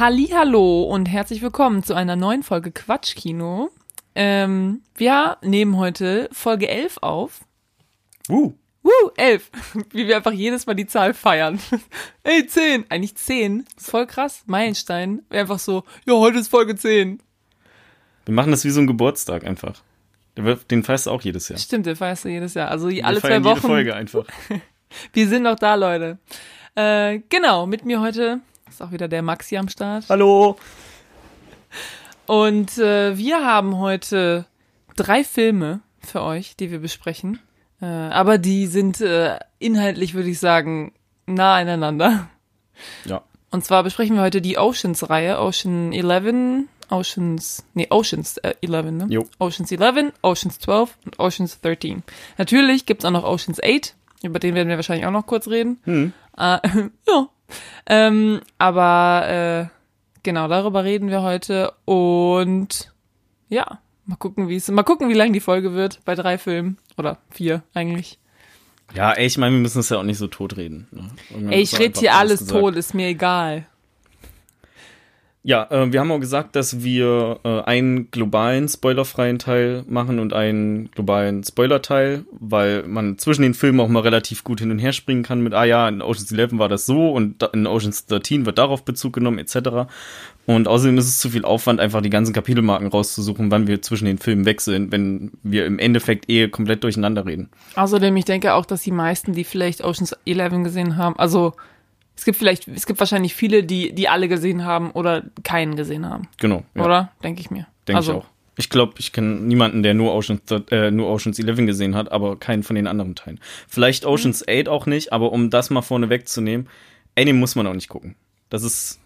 Hallo und herzlich willkommen zu einer neuen Folge Quatschkino. Ähm, wir nehmen heute Folge 11 auf. Uh. Woo, 11. Wie wir einfach jedes Mal die Zahl feiern. Ey, 10. Eigentlich 10. Voll krass. Meilenstein. Einfach so, ja, heute ist Folge 10. Wir machen das wie so ein Geburtstag einfach. Den feierst du auch jedes Jahr. Stimmt, den feierst du jedes Jahr. Also Wir alle zwei Wochen. Jede Folge einfach. Wir sind noch da, Leute. Äh, genau, mit mir heute ist auch wieder der Maxi am Start. Hallo. Und äh, wir haben heute drei Filme für euch, die wir besprechen. Äh, aber die sind äh, inhaltlich, würde ich sagen, nah aneinander. Ja. Und zwar besprechen wir heute die Oceans-Reihe. Ocean 11, Oceans, nee, Oceans äh, 11, ne? Jo. Oceans 11, Oceans 12 und Oceans 13. Natürlich gibt's auch noch Oceans 8, über den werden wir wahrscheinlich auch noch kurz reden. Hm. Äh, ja. Ähm, aber äh, genau, darüber reden wir heute. Und ja, mal gucken, wie es. Mal gucken, wie lang die Folge wird bei drei Filmen. Oder vier eigentlich. Ja, ey, ich meine, wir müssen es ja auch nicht so totreden. Ne? Ey, ich rede hier alles gesagt. tot, ist mir egal. Ja, äh, wir haben auch gesagt, dass wir äh, einen globalen spoilerfreien Teil machen und einen globalen Spoiler-Teil, weil man zwischen den Filmen auch mal relativ gut hin und her springen kann mit, ah ja, in Ocean's 11 war das so und in Ocean's 13 wird darauf Bezug genommen, etc. Und außerdem ist es zu viel Aufwand, einfach die ganzen Kapitelmarken rauszusuchen, wann wir zwischen den Filmen wechseln, wenn wir im Endeffekt eh komplett durcheinander reden. Außerdem, ich denke auch, dass die meisten, die vielleicht Oceans 11 gesehen haben, also es gibt vielleicht, es gibt wahrscheinlich viele, die, die alle gesehen haben oder keinen gesehen haben. Genau. Ja. Oder? Denke ich mir. Denke also, ich auch. Ich glaube, ich kenne niemanden, der nur Oceans, äh, nur Oceans 11 gesehen hat, aber keinen von den anderen Teilen. Vielleicht Mhm. Oceans 8 auch nicht, aber um das mal vorne wegzunehmen, ey, den muss man auch nicht gucken. Das ist.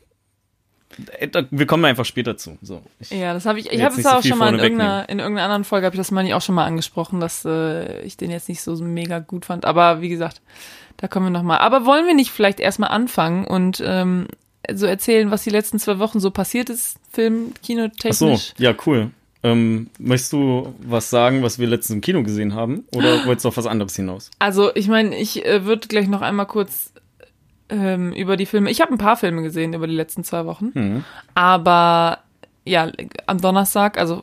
äh, Wir kommen einfach später zu. So, Ja, das habe ich, ich habe es nicht so auch schon mal in irgendeiner, in irgendeiner anderen Folge, habe ich das meine ich auch schon mal angesprochen, dass äh, ich den jetzt nicht so mega gut fand. Aber wie gesagt, da kommen wir nochmal. Aber wollen wir nicht vielleicht erstmal anfangen und ähm, so erzählen, was die letzten zwei Wochen so passiert ist, Film, Ach kinotechnisch? so, ja, cool. Ähm, möchtest du was sagen, was wir letztens im Kino gesehen haben? Oder wolltest du auf was anderes hinaus? Also, ich meine, ich äh, würde gleich noch einmal kurz ähm, über die Filme. Ich habe ein paar Filme gesehen über die letzten zwei Wochen. Hm. Aber ja, am Donnerstag, also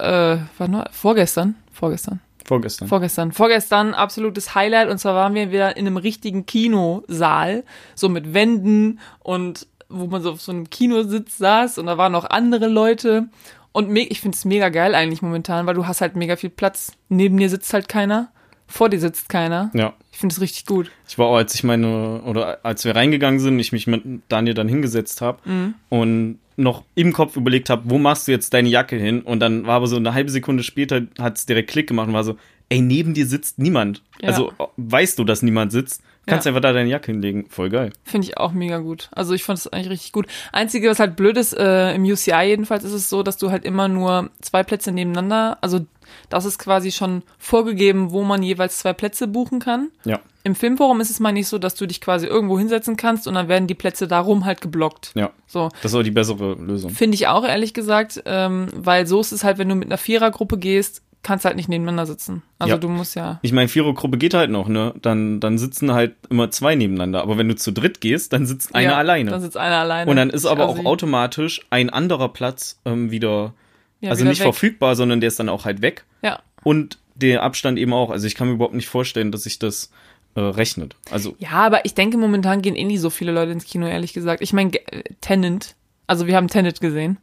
äh, war nur, vorgestern, vorgestern, Vorgestern. vorgestern, vorgestern absolutes Highlight. Und zwar waren wir wieder in einem richtigen Kinosaal, so mit Wänden und wo man so auf so einem Kinositz saß. Und da waren noch andere Leute. Und ich finde es mega geil eigentlich momentan, weil du hast halt mega viel Platz. Neben dir sitzt halt keiner, vor dir sitzt keiner. ja. Ich finde es richtig gut. Ich war auch, als ich meine, oder als wir reingegangen sind, ich mich mit Daniel dann hingesetzt habe Mhm. und noch im Kopf überlegt habe, wo machst du jetzt deine Jacke hin? Und dann war aber so eine halbe Sekunde später, hat es direkt Klick gemacht und war so, ey, neben dir sitzt niemand. Ja. Also weißt du, dass niemand sitzt, kannst Ja. einfach da deine Jacke hinlegen. Voll geil. Finde ich auch mega gut. Also ich fand es eigentlich richtig gut. Einzige, was halt blöd ist, äh, im UCI jedenfalls ist es so, dass du halt immer nur zwei Plätze nebeneinander, also das ist quasi schon vorgegeben, wo man jeweils zwei Plätze buchen kann. Ja, Im Filmforum ist es mal nicht so, dass du dich quasi irgendwo hinsetzen kannst und dann werden die Plätze darum halt geblockt. ja. So. Das ist auch die bessere Lösung. Finde ich auch, ehrlich gesagt, ähm, weil so ist es halt, wenn du mit einer Vierergruppe gehst, kannst halt nicht nebeneinander sitzen. Also Ja. du musst ja. Ich meine, Vierergruppe geht halt noch, ne? Dann, dann sitzen halt immer zwei nebeneinander. Aber wenn du zu dritt gehst, dann sitzt einer ja, alleine. Dann sitzt einer alleine. Und dann ist aber auch automatisch ein anderer Platz ähm, wieder, Ja, also nicht weg. verfügbar, sondern der ist dann auch halt weg. Ja. Und der Abstand eben auch. Also ich kann mir überhaupt nicht vorstellen, dass sich das äh, rechnet. Also Ja, aber ich denke, momentan gehen eh nicht so viele Leute ins Kino, ehrlich gesagt. Ich meine, Ge- Tenant, also wir haben Tenant gesehen.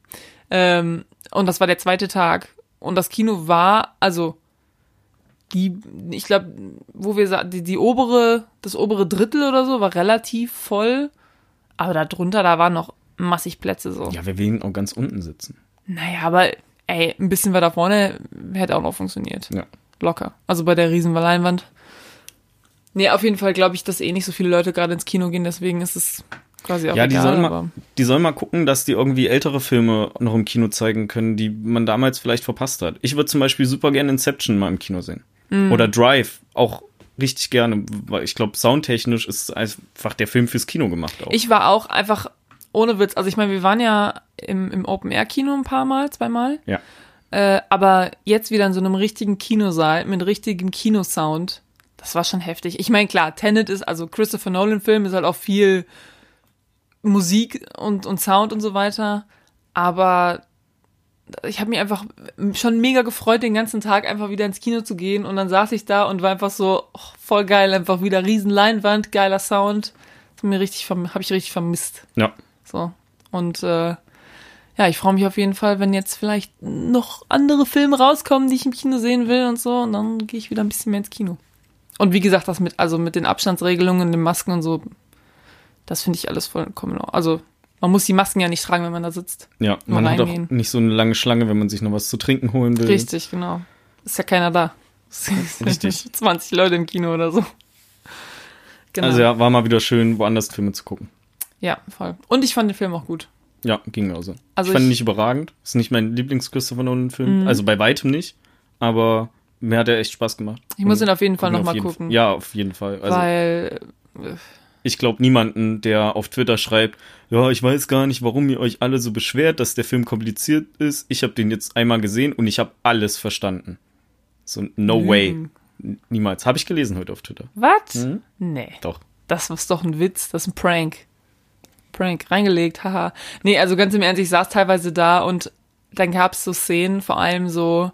Ähm, und das war der zweite Tag. Und das Kino war, also die, ich glaube, wo wir die, die obere, das obere Drittel oder so war relativ voll. Aber da drunter, da waren noch massig Plätze so. ja, wir werden auch ganz unten sitzen. Naja, aber ey, ein bisschen weiter vorne hätte auch noch funktioniert. Ja. Locker. Also bei der riesen Leinwand. Nee, auf jeden Fall glaube ich, dass eh nicht so viele Leute gerade ins Kino gehen, deswegen ist es quasi auch Ja, die egal, sollen, aber mal, die sollen mal gucken, dass die irgendwie ältere Filme noch im Kino zeigen können, die man damals vielleicht verpasst hat. Ich würde zum Beispiel super gerne Inception mal im Kino sehen. Mhm. Oder Drive, auch richtig gerne, weil ich glaube, soundtechnisch ist einfach der Film fürs Kino gemacht auch. ich war auch einfach ohne Witz, also ich meine, wir waren ja im, im Open-Air-Kino ein paar Mal, zweimal, ja. äh, aber jetzt wieder in so einem richtigen Kinosaal mit richtigem Kinosound, das war schon heftig. Ich meine, klar, Tenet ist, also Christopher Nolan-Film ist halt auch viel Musik und, und Sound und so weiter. Aber ich habe mich einfach schon mega gefreut, den ganzen Tag einfach wieder ins Kino zu gehen. Und dann saß ich da und war einfach so oh, voll geil, einfach wieder riesen Leinwand, geiler Sound. Das mir richtig, habe ich richtig vermisst. Ja. So. Und äh, ja, ich freue mich auf jeden Fall, wenn jetzt vielleicht noch andere Filme rauskommen, die ich im Kino sehen will und so. Und dann gehe ich wieder ein bisschen mehr ins Kino. Und wie gesagt, das mit, also mit den Abstandsregelungen, den Masken und so, das finde ich alles vollkommen. Also man muss die Masken ja nicht tragen, wenn man da sitzt. Ja, man hat auch nicht so eine lange Schlange, wenn man sich noch was zu trinken holen will. Richtig, genau. Ist ja keiner da. Richtig. 20 Leute im Kino oder so. Genau. Also ja, war mal wieder schön, woanders Filme zu gucken. Ja, voll. Und ich fand den Film auch gut. Ja, ging mir auch so. Also ich fand ihn nicht überragend. Ist nicht mein Lieblings-Christopher Nolan-Film. Mhm. Also bei weitem nicht. Aber mir hat er echt Spaß gemacht. Ich muss ihn auf jeden Fall nochmal gucken. Ja, auf jeden Fall. Also, Weil. Äh, ich glaube niemanden, der auf Twitter schreibt, ja, ich weiß gar nicht, warum ihr euch alle so beschwert, dass der Film kompliziert ist. Ich habe den jetzt einmal gesehen und ich habe alles verstanden. So, no mhm. way. Niemals. Habe ich gelesen heute auf Twitter. Was? Mhm? Nee. Doch. Das ist doch ein Witz, das ist ein Prank. Prank, reingelegt, haha. Nee, also ganz im Ernst, ich saß teilweise da und dann gab es so Szenen, vor allem so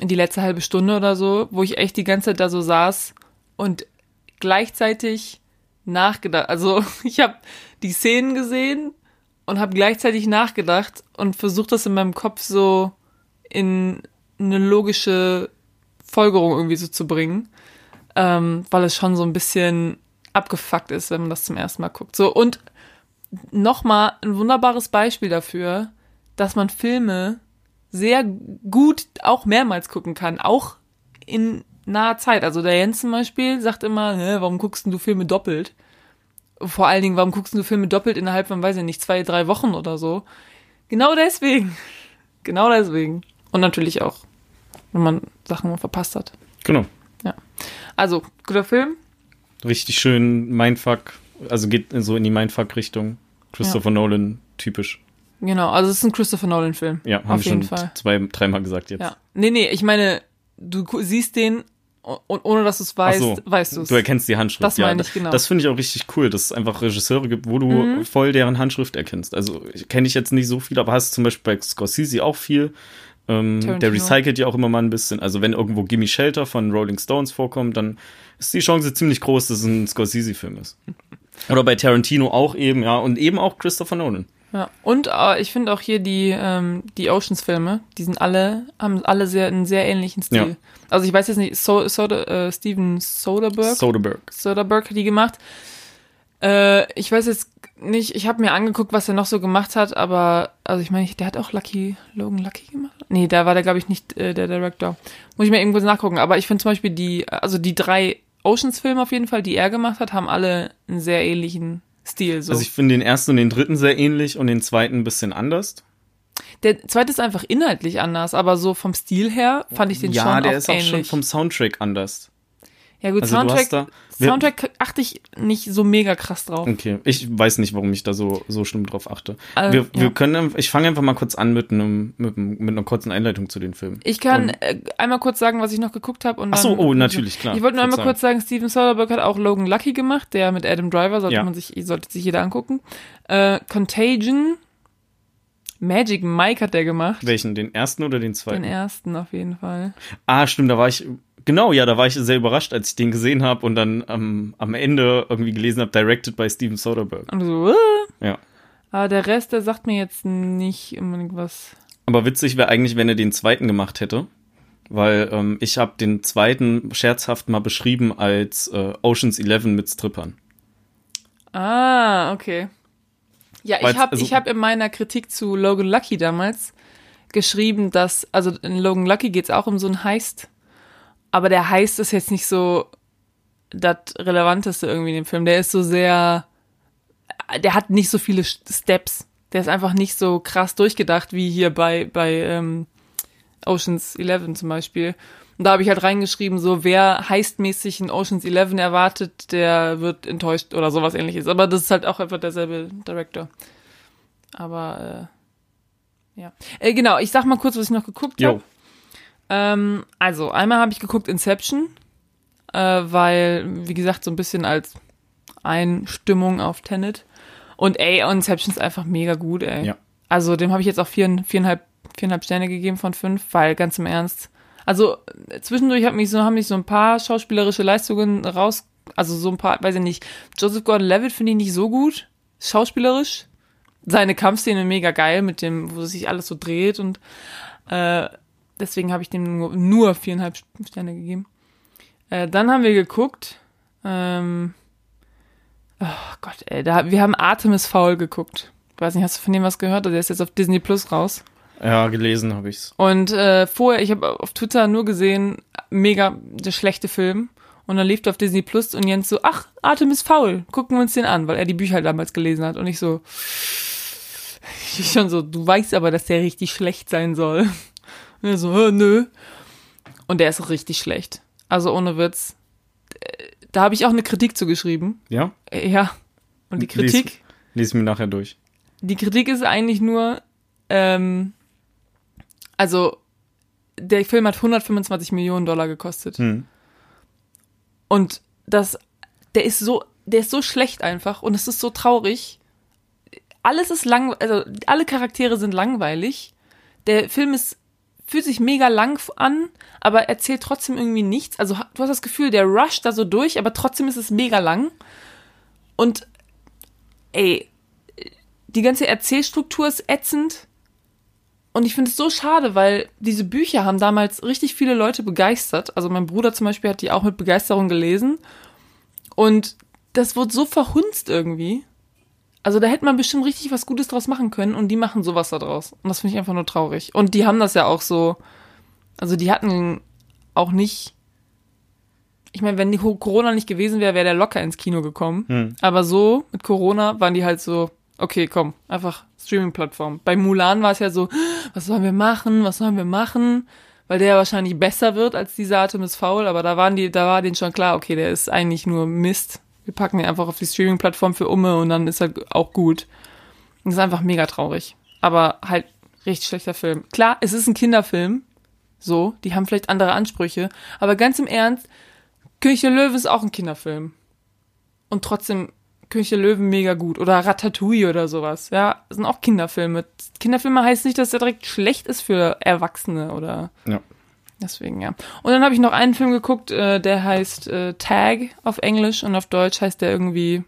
in die letzte halbe Stunde oder so, wo ich echt die ganze Zeit da so saß und gleichzeitig nachgedacht. Also ich habe die Szenen gesehen und habe gleichzeitig nachgedacht und versucht das in meinem Kopf so in eine logische Folgerung irgendwie so zu bringen, ähm, weil es schon so ein bisschen abgefuckt ist, wenn man das zum ersten Mal guckt. So und nochmal ein wunderbares Beispiel dafür, dass man Filme sehr gut auch mehrmals gucken kann, auch in naher Zeit. Also der Jens zum Beispiel sagt immer, warum guckst du Filme doppelt? Vor allen Dingen, warum guckst du Filme doppelt innerhalb von, weiß ich nicht, zwei, drei Wochen oder so? Genau deswegen. Genau deswegen. Und natürlich auch, wenn man Sachen verpasst hat. Genau. Ja. Also, guter Film. Richtig schön Mindfuck. Also geht so in die Mindfuck-Richtung. Christopher ja. Nolan, typisch. Genau, also es ist ein Christopher Nolan-Film. Ja, haben wir schon Fall. zwei, dreimal gesagt jetzt. Ja. Nee, nee, ich meine, du siehst den und ohne dass du es weißt, so, weißt du es. Du erkennst die Handschrift. Das meine ich, genau. Das finde ich auch richtig cool, dass es einfach Regisseure gibt, wo du mhm. voll deren Handschrift erkennst. Also kenne ich jetzt nicht so viel, aber hast zum Beispiel bei Scorsese auch viel. Ähm, der recycelt ja auch immer mal ein bisschen. Also wenn irgendwo Gimme Shelter von Rolling Stones vorkommt, dann ist die Chance ziemlich groß, dass es ein Scorsese-Film ist. Oder bei Tarantino auch eben, ja. Und eben auch Christopher Nolan. Ja, und äh, ich finde auch hier die, ähm, die Oceans-Filme, die sind alle, haben alle sehr, einen sehr ähnlichen Stil. Ja. Also ich weiß jetzt nicht, so, Soda, äh, Steven Soderbergh. Soderbergh. Soderbergh hat die gemacht. Äh, ich weiß jetzt nicht, ich habe mir angeguckt, was er noch so gemacht hat, aber, also ich meine, der hat auch Lucky, Logan Lucky gemacht. Nee, da war der, glaube ich, nicht äh, der Director. Muss ich mir irgendwo nachgucken. Aber ich finde zum Beispiel die, also die drei Oceans-Filme auf jeden Fall, die er gemacht hat, haben alle einen sehr ähnlichen Stil. So. Also ich finde den ersten und den dritten sehr ähnlich und den zweiten ein bisschen anders. Der zweite ist einfach inhaltlich anders, aber so vom Stil her fand ich den ja, schon Ja, der ist auch schon vom Soundtrack anders. Ja gut, also Soundtrack, da, Soundtrack achte ich nicht so mega krass drauf. Okay, ich weiß nicht, warum ich da so, so schlimm drauf achte. Also, wir, ja. wir können, ich fange einfach mal kurz an mit einem, mit, mit einer kurzen Einleitung zu den Filmen. Ich kann äh, einmal kurz sagen, was ich noch geguckt habe. Ach so, oh, natürlich, klar. Ich wollte nur einmal sagen. kurz sagen, Steven Soderbergh hat auch Logan Lucky gemacht, der mit Adam Driver, sollte ja. man sich, sollte sich jeder angucken. Äh, Contagion, Magic Mike hat der gemacht. Welchen? Den ersten oder den zweiten? Den ersten auf jeden Fall. Ah, stimmt, da war ich Genau, ja, da war ich sehr überrascht, als ich den gesehen habe und dann ähm, am Ende irgendwie gelesen habe, directed by Steven Soderbergh. Und so, äh? Ja. Aber der Rest, der sagt mir jetzt nicht unbedingt was. Aber witzig wäre eigentlich, wenn er den zweiten gemacht hätte. Weil ähm, ich habe den zweiten scherzhaft mal beschrieben als äh, Oceans 11 mit Strippern. Ah, okay. Ja, Weil's, ich habe also, ich hab in meiner Kritik zu Logan Lucky damals geschrieben, dass, also in Logan Lucky geht es auch um so ein Heist aber der heißt es jetzt nicht so das Relevanteste irgendwie in dem Film. Der ist so sehr, der hat nicht so viele Steps. Der ist einfach nicht so krass durchgedacht wie hier bei, bei ähm, Oceans 11 zum Beispiel. Und da habe ich halt reingeschrieben, so wer heistmäßig in Oceans 11 erwartet, der wird enttäuscht oder sowas ähnliches. Aber das ist halt auch einfach derselbe Director. Aber äh, ja. Äh, genau, ich sag mal kurz, was ich noch geguckt habe. Ähm, also, einmal habe ich geguckt Inception, äh, weil, wie gesagt, so ein bisschen als Einstimmung auf Tenet. Und ey, Inception ist einfach mega gut, ey. Ja. Also dem habe ich jetzt auch vier, viereinhalb, viereinhalb Sterne gegeben von fünf, weil ganz im Ernst. Also zwischendurch hat mich so, haben mich so ein paar schauspielerische Leistungen raus, also so ein paar, weiß ich nicht. Joseph Gordon-Levitt finde ich nicht so gut, schauspielerisch. Seine Kampfszene mega geil mit dem, wo sich alles so dreht und äh, deswegen habe ich dem nur, nur viereinhalb Sterne gegeben. Äh, dann haben wir geguckt. Ähm, oh Gott, ey, da, wir haben Artemis Foul geguckt. Ich weiß nicht, hast du von dem was gehört? Der ist jetzt auf Disney Plus raus. Ja, gelesen habe ich's. Und äh, vorher, ich habe auf Twitter nur gesehen, mega der schlechte Film. Und dann lief er auf Disney Plus und Jens so, ach, Artemis Foul, gucken wir uns den an, weil er die Bücher damals gelesen hat. Und ich so, ich schon so, du weißt aber, dass der richtig schlecht sein soll. Und er so, nö. Und der ist richtig schlecht. Also ohne Witz. Äh, da habe ich auch eine Kritik zugeschrieben. Ja? Äh, Ja. Und die Kritik, Lies, lies mir nachher durch. die Kritik ist eigentlich nur, ähm, also der Film hat 125 Millionen Dollar gekostet. Hm. Und das, der ist so, der ist so schlecht einfach und es ist so traurig. Alles ist lang, also alle Charaktere sind langweilig. Der Film ist, fühlt sich mega lang an, aber erzählt trotzdem irgendwie nichts. Also du hast das Gefühl, der rusht da so durch, aber trotzdem ist es mega lang. Und ey, die ganze Erzählstruktur ist ätzend. Und ich finde es so schade, weil diese Bücher haben damals richtig viele Leute begeistert. Also mein Bruder zum Beispiel hat die auch mit Begeisterung gelesen. Und das wurde so verhunzt irgendwie. Also da hätte man bestimmt richtig was Gutes draus machen können und die machen sowas da draus. Und das finde ich einfach nur traurig. Und die haben das ja auch so, also die hatten auch nicht, ich meine, wenn die Corona nicht gewesen wäre, wäre der locker ins Kino gekommen. Hm. Aber so, mit Corona waren die halt so, okay, komm, einfach Streaming-Plattform. Bei Mulan war es ja so, was sollen wir machen, was sollen wir machen? Weil der ja wahrscheinlich besser wird als dieser Artemis Foul, aber da waren die, da war denen schon klar, okay, der ist eigentlich nur Mist. Wir packen ihn einfach auf die Streaming-Plattform für Umme und dann ist er auch gut. Und das ist einfach mega traurig. Aber halt richtig schlechter Film. Klar, es ist ein Kinderfilm. So, die haben vielleicht andere Ansprüche. Aber ganz im Ernst, König der Löwen ist auch ein Kinderfilm. Und trotzdem König der Löwen mega gut. Oder Ratatouille oder sowas. Ja, das sind auch Kinderfilme. Kinderfilme heißt nicht, dass der direkt schlecht ist für Erwachsene oder. Ja. Deswegen, ja. Und dann habe ich noch einen Film geguckt, äh, der heißt äh, Tag auf Englisch und auf Deutsch heißt der irgendwie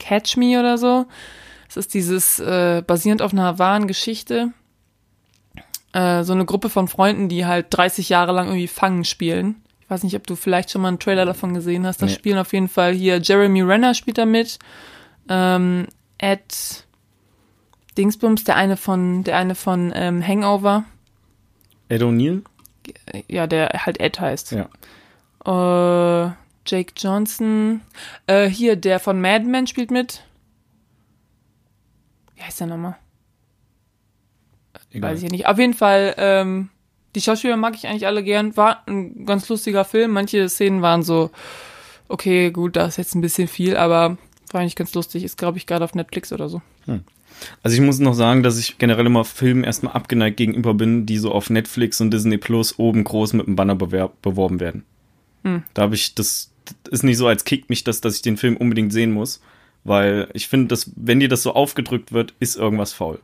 Catch Me oder so. Es ist dieses äh, basierend auf einer wahren Geschichte. Äh, so eine Gruppe von Freunden, die halt 30 Jahre lang irgendwie Fangen spielen. Ich weiß nicht, ob du vielleicht schon mal einen Trailer davon gesehen hast. Da Nee. spielen auf jeden Fall hier Jeremy Renner spielt da mit. Ähm, Ed Dingsbums, der eine von, der eine von ähm, Hangover. Ed O'Neill? Ja, der halt Ed heißt. Ja. Äh, Jake Johnson. Äh, hier, der von Mad Men spielt mit. Wie heißt der nochmal? Egal. Weiß ich ja nicht. Auf jeden Fall, ähm, die Schauspieler mag ich eigentlich alle gern. War ein ganz lustiger Film. Manche Szenen waren so, okay, gut, da ist jetzt ein bisschen viel, aber war eigentlich ganz lustig. Ist, glaube ich, gerade auf Netflix oder so. Also ich muss noch sagen, dass ich generell immer Filmen erstmal abgeneigt gegenüber bin, die so auf Netflix und Disney Plus oben groß mit einem Banner beworben werden. Hm. Da habe ich, das, das ist nicht so, als kickt mich das, dass ich den Film unbedingt sehen muss. Weil ich finde, dass, wenn dir das so aufgedrückt wird, ist irgendwas faul.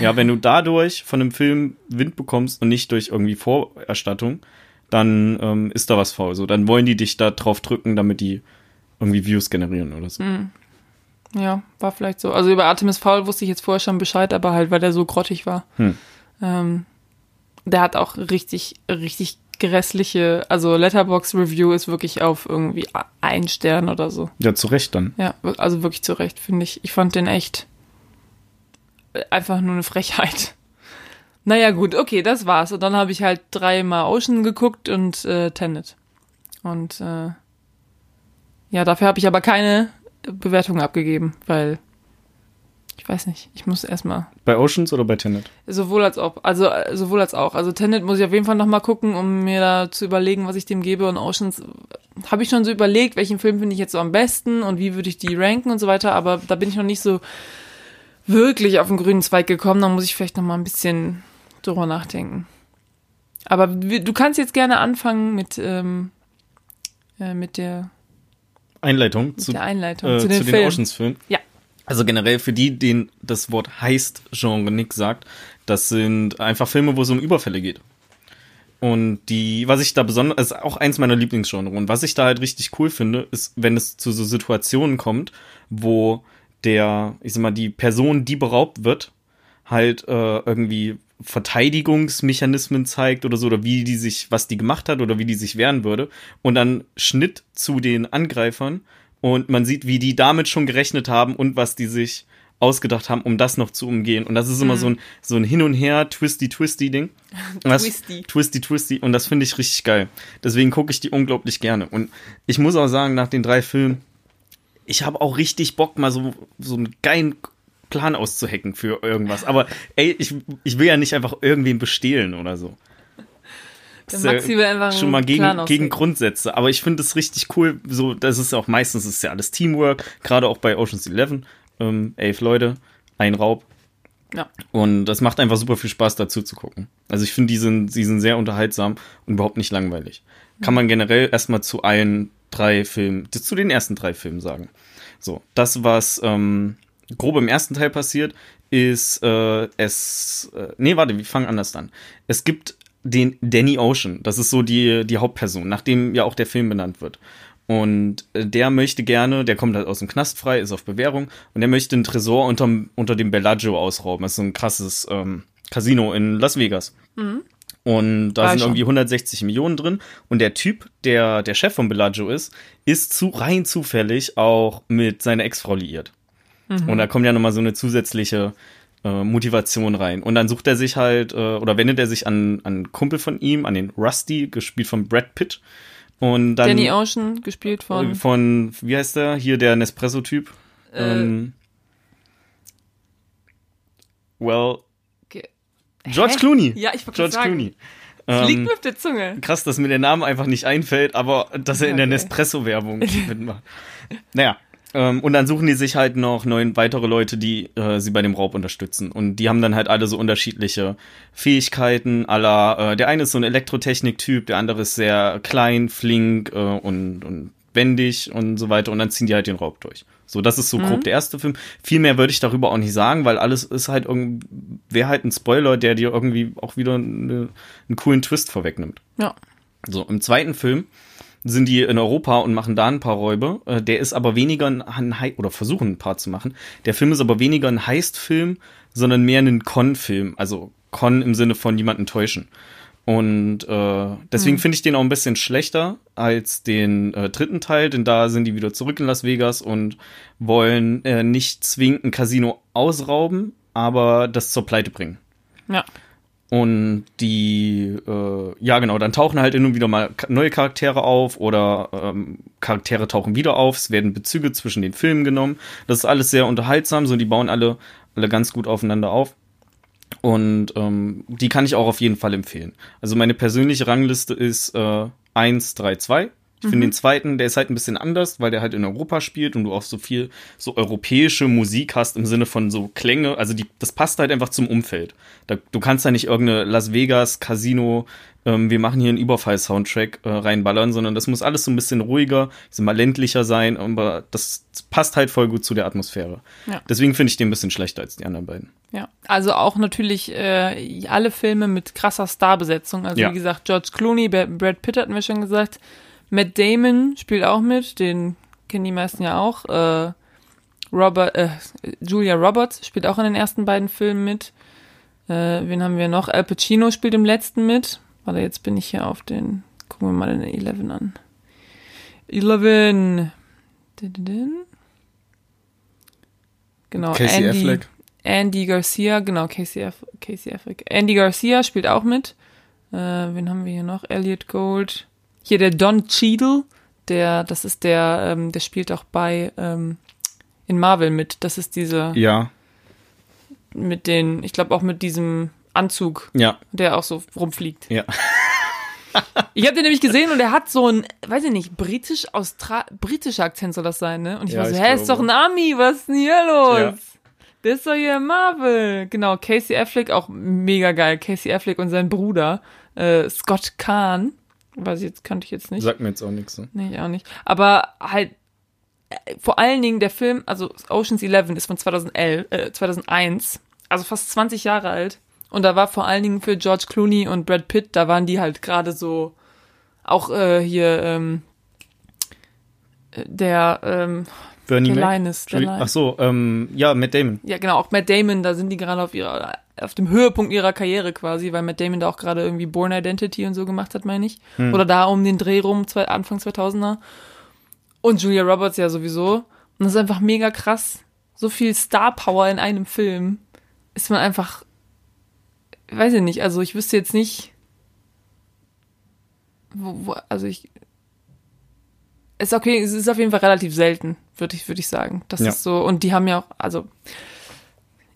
Ja, wenn du dadurch von einem Film Wind bekommst und nicht durch irgendwie Vorerstattung, dann ähm, ist da was faul. So, dann wollen die dich da drauf drücken, damit die irgendwie Views generieren oder so. Ja, war vielleicht so. Also über Artemis Fowl wusste ich jetzt vorher schon Bescheid, aber halt, weil der so grottig war. Hm. Ähm, der hat auch richtig, richtig grässliche, also Letterbox Review ist wirklich auf irgendwie ein Stern oder so. Ja, zu Recht dann. Ja, also wirklich zu Recht, finde ich. Ich fand den echt einfach nur eine Frechheit. Naja, gut, okay, das war's. Und dann habe ich halt dreimal Ocean geguckt und äh, Tenet. Und äh, ja, dafür habe ich aber keine Bewertung abgegeben, weil ich weiß nicht, ich muss erstmal Bei Oceans oder bei Tenet? Sowohl als auch. Also äh, sowohl als auch. Also Tenet muss ich auf jeden Fall nochmal gucken, um mir da zu überlegen, was ich dem gebe. Und Oceans habe ich schon so überlegt, welchen Film finde ich jetzt so am besten und wie würde ich die ranken und so weiter. Aber da bin ich noch nicht so wirklich auf den grünen Zweig gekommen. Da muss ich vielleicht nochmal ein bisschen drüber nachdenken. Aber du kannst jetzt gerne anfangen mit, ähm, äh, mit der, Einleitung zu, der Einleitung äh, zu den zu den Filmen. Oceans-Filmen. Ja. Also generell für die, denen das Wort Heist-Genre nix sagt, das sind einfach Filme, wo es um Überfälle geht. Und die, was ich da besonders, ist auch eins meiner Lieblingsgenre. Und was ich da halt richtig cool finde, ist, wenn es zu so Situationen kommt, wo der, ich sag mal, die Person, die beraubt wird, halt äh, irgendwie Verteidigungsmechanismen zeigt oder so, oder wie die sich, was die gemacht hat oder wie die sich wehren würde. Und dann Schnitt zu den Angreifern und man sieht, wie die damit schon gerechnet haben und was die sich ausgedacht haben, um das noch zu umgehen. Und das ist immer Mhm. so ein, so ein Hin und Her, twisty, twisty Ding. Und das- Twisty. Twisty, twisty. Und das finde ich richtig geil. Deswegen gucke ich die unglaublich gerne. Und ich muss auch sagen, nach den drei Filmen, ich habe auch richtig Bock, mal so, so einen geilen Plan auszuhacken für irgendwas. Aber ey, ich, ich will ja nicht einfach irgendwen bestehlen oder so. Der ist ja schon mal gegen, gegen. Grundsätze. Aber ich finde es richtig cool. So, das ist ja auch meistens ist ja alles Teamwork. Gerade auch bei Ocean's Eleven. Ähm, elf Leute, ein Raub. Ja. Und das macht einfach super viel Spaß dazu zu gucken. Also ich finde, die sind, die sind sehr unterhaltsam und überhaupt nicht langweilig. Kann man generell erstmal zu allen drei Filmen, zu den ersten drei Filmen sagen. So, das, was ähm, grob im ersten Teil passiert, ist äh, es. Äh, nee, warte, wir fangen anders an. Es gibt den Danny Ocean, das ist so die, die Hauptperson, nachdem ja auch der Film benannt wird. Und äh, der möchte gerne, der kommt halt aus dem Knast frei, ist auf Bewährung und der möchte einen Tresor unterm, unter dem Bellagio ausrauben. Das ist so ein krasses ähm, Casino in Las Vegas. Und da War sind schon. irgendwie 160 Millionen drin. Und der Typ, der der Chef von Bellagio ist, ist zu rein zufällig auch mit seiner Ex-Frau liiert. Und da kommt ja nochmal so eine zusätzliche äh, Motivation rein. Und dann sucht er sich halt, äh, oder wendet er sich an, an einen Kumpel von ihm, an den Rusty, gespielt von Brad Pitt. Und dann Danny Ocean, gespielt von. von, wie heißt der? Hier der Nespresso-Typ. Äh, ähm, well, ge- George Hä? Clooney. Ja, ich wollte George sagen. Clooney. Liegt Ähm, mir auf der Zunge. krass, dass mir der Name einfach nicht einfällt, aber dass er in der Okay. Nespresso-Werbung mitmacht. Naja. Ähm, und dann suchen die sich halt noch neun weitere Leute, die äh, sie bei dem Raub unterstützen. Und die haben dann halt alle so unterschiedliche Fähigkeiten. Aller, äh, der eine ist so ein Elektrotechnik-Typ, der andere ist sehr klein, flink äh, und, und wendig und so weiter. Und dann ziehen die halt den Raub durch. So, das ist so grob der erste Film. Viel mehr würde ich darüber auch nicht sagen, weil alles ist halt irgendwie, wäre halt ein Spoiler, der dir irgendwie auch wieder eine, einen coolen Twist vorwegnimmt. Ja. So, im zweiten Film sind die in Europa und machen da ein paar Räube. Äh, Der ist aber weniger ein, ein oder versuchen ein paar zu machen. Der Film ist aber weniger ein Heist-Film, sondern mehr ein Con-Film. Also Con im Sinne von jemanden täuschen. Und äh, deswegen finde ich den auch ein bisschen schlechter als den äh, dritten Teil, denn da sind die wieder zurück in Las Vegas und wollen äh, nicht zwingend ein Casino ausrauben, aber das zur Pleite bringen. Ja. Und die, äh, ja genau, dann tauchen halt und wieder mal neue Charaktere auf oder ähm, Charaktere tauchen wieder auf. Es werden Bezüge zwischen den Filmen genommen. Das ist alles sehr unterhaltsam, so die bauen alle, alle ganz gut aufeinander auf. Und ähm, die kann ich auch auf jeden Fall empfehlen. Also meine persönliche Rangliste ist äh, 1, 3, 2. Ich finde den zweiten, der ist halt ein bisschen anders, weil der halt in Europa spielt und du auch so viel so europäische Musik hast im Sinne von so Klänge. Also die, das passt halt einfach zum Umfeld. Da, du kannst da nicht irgendeine Las Vegas Casino, ähm, wir machen hier einen Überfall-Soundtrack äh, reinballern, sondern das muss alles so ein bisschen ruhiger, sag mal ländlicher sein, aber das passt halt voll gut zu der Atmosphäre. Ja. Deswegen finde ich den ein bisschen schlechter als die anderen beiden. Ja, also auch natürlich äh, alle Filme mit krasser Starbesetzung. Also Ja. wie gesagt, George Clooney, Brad Pitt hatten wir schon gesagt. Matt Damon spielt auch mit, den kennen die meisten ja auch. Äh, Robert, äh, Julia Roberts spielt auch in den ersten beiden Filmen mit. Äh, wen haben wir noch? Al Pacino spielt im letzten mit. Warte, jetzt bin ich hier auf den. Gucken wir mal den 11 an. 11. Dididin. Genau, Casey Andy, Affleck. Andy Garcia, genau, Casey, Aff Casey Affleck. Andy Garcia spielt auch mit. Äh, wen haben wir hier noch? Elliot Gold. Hier der Don Cheadle, der, das ist der, ähm, der spielt auch bei ähm, in Marvel mit. Das ist diese Ja, mit den, ich glaube auch mit diesem Anzug, ja, der auch so rumfliegt. ja. Ich habe den nämlich gesehen und er hat so ein, weiß ich nicht, britisch Austra britischer Akzent soll das sein, ne? Und ich Ja, war so, ich hä, ist doch glaube. ein Ami, was ist denn hier los? Ja. Der ist doch hier Marvel. Genau, Casey Affleck, auch mega geil. Casey Affleck und sein Bruder, äh, Scott Kahn. Weiß ich jetzt, kannte ich jetzt nicht. Sagt mir jetzt auch nichts. Ne? Nee, ich auch nicht. Aber halt, äh, vor allen Dingen der Film, also Ocean's 11 ist von 2011, äh, 2001, also fast 20 Jahre alt. Und da war vor allen Dingen für George Clooney und Brad Pitt, da waren die halt gerade so, auch äh, hier, ähm, der, ähm, Bernie der Mac? Linus, der. Ach so, ähm, ja, Matt Damon. Ja, genau, auch Matt Damon, da sind die gerade auf ihrer, auf dem Höhepunkt ihrer Karriere quasi, weil Matt Damon da auch gerade irgendwie Born Identity und so gemacht hat, meine ich. Oder da um den Dreh rum, zwei, Anfang 2000er. Und Julia Roberts ja sowieso. Und das ist einfach mega krass. So viel Star Power in einem Film ist man einfach, weiß ich nicht, also ich wüsste jetzt nicht, wo, wo also ich, ist okay, es ist auf jeden Fall relativ selten, würde ich, würde ich sagen. Das Ja. ist so, und die haben ja auch, also,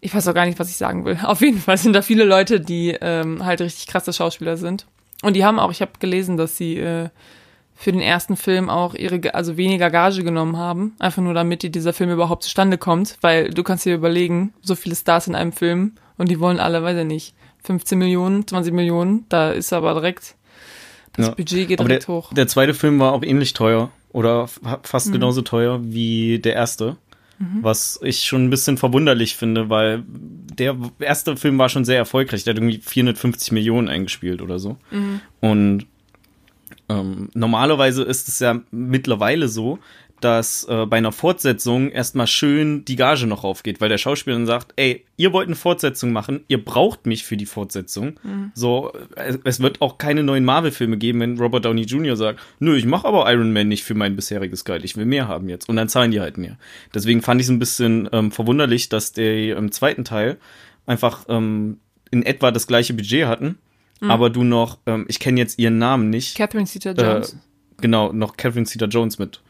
ich weiß auch gar nicht, was ich sagen will. Auf jeden Fall sind da viele Leute, die ähm, halt richtig krasse Schauspieler sind. Und die haben auch, ich habe gelesen, dass sie äh, für den ersten Film auch ihre, also weniger Gage genommen haben. Einfach nur damit die, dieser Film überhaupt zustande kommt. Weil du kannst dir überlegen, so viele Stars in einem Film und die wollen alle, weiß ich nicht, 15 Millionen, 20 Millionen. Da ist aber direkt, das Ja. Budget geht Aber direkt der, hoch. der zweite Film war auch ähnlich teuer oder fa- fast Mhm. genauso teuer wie der erste. Was ich schon ein bisschen verwunderlich finde, weil der erste Film war schon sehr erfolgreich. Der hat irgendwie 450 Millionen eingespielt oder so. Mhm. Und ähm, normalerweise ist es ja mittlerweile so, dass äh, bei einer Fortsetzung erstmal schön die Gage noch aufgeht, weil der Schauspieler dann sagt, ey, ihr wollt eine Fortsetzung machen, ihr braucht mich für die Fortsetzung. So, es, es wird auch keine neuen Marvel-Filme geben, wenn Robert Downey Jr. sagt, nö, ich mache aber Iron Man nicht für mein bisheriges Geld, ich will mehr haben jetzt. Und dann zahlen die halt mehr. Deswegen fand ich es ein bisschen ähm, verwunderlich, dass der im zweiten Teil einfach ähm, in etwa das gleiche Budget hatten, aber du noch, ähm, ich kenne jetzt ihren Namen nicht, Catherine Zeta-Jones. äh, genau, noch Catherine Zeta-Jones mit,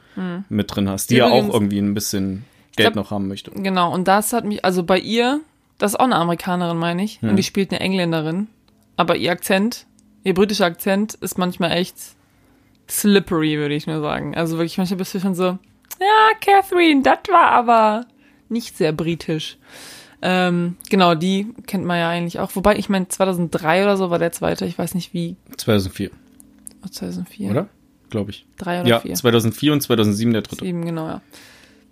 mit drin hast, die ja Übrigens- auch irgendwie ein bisschen Geld glaub- noch haben möchte. Genau, und das hat mich, also bei ihr, das ist auch eine Amerikanerin, meine ich, und die spielt eine Engländerin. Aber ihr Akzent, ihr britischer Akzent ist manchmal echt slippery, würde ich nur sagen. Also wirklich, manchmal bist du schon so, ja, Catherine, das war aber nicht sehr britisch. Ähm, genau, die kennt man ja eigentlich auch. Wobei, ich meine, 2003 oder so war der zweite. Ich weiß nicht wie. 2004, Oh, 2004. oder? Glaube ich. Drei oder Ja, vier. 2004 und 2007 der dritte. Sieben, genau, ja.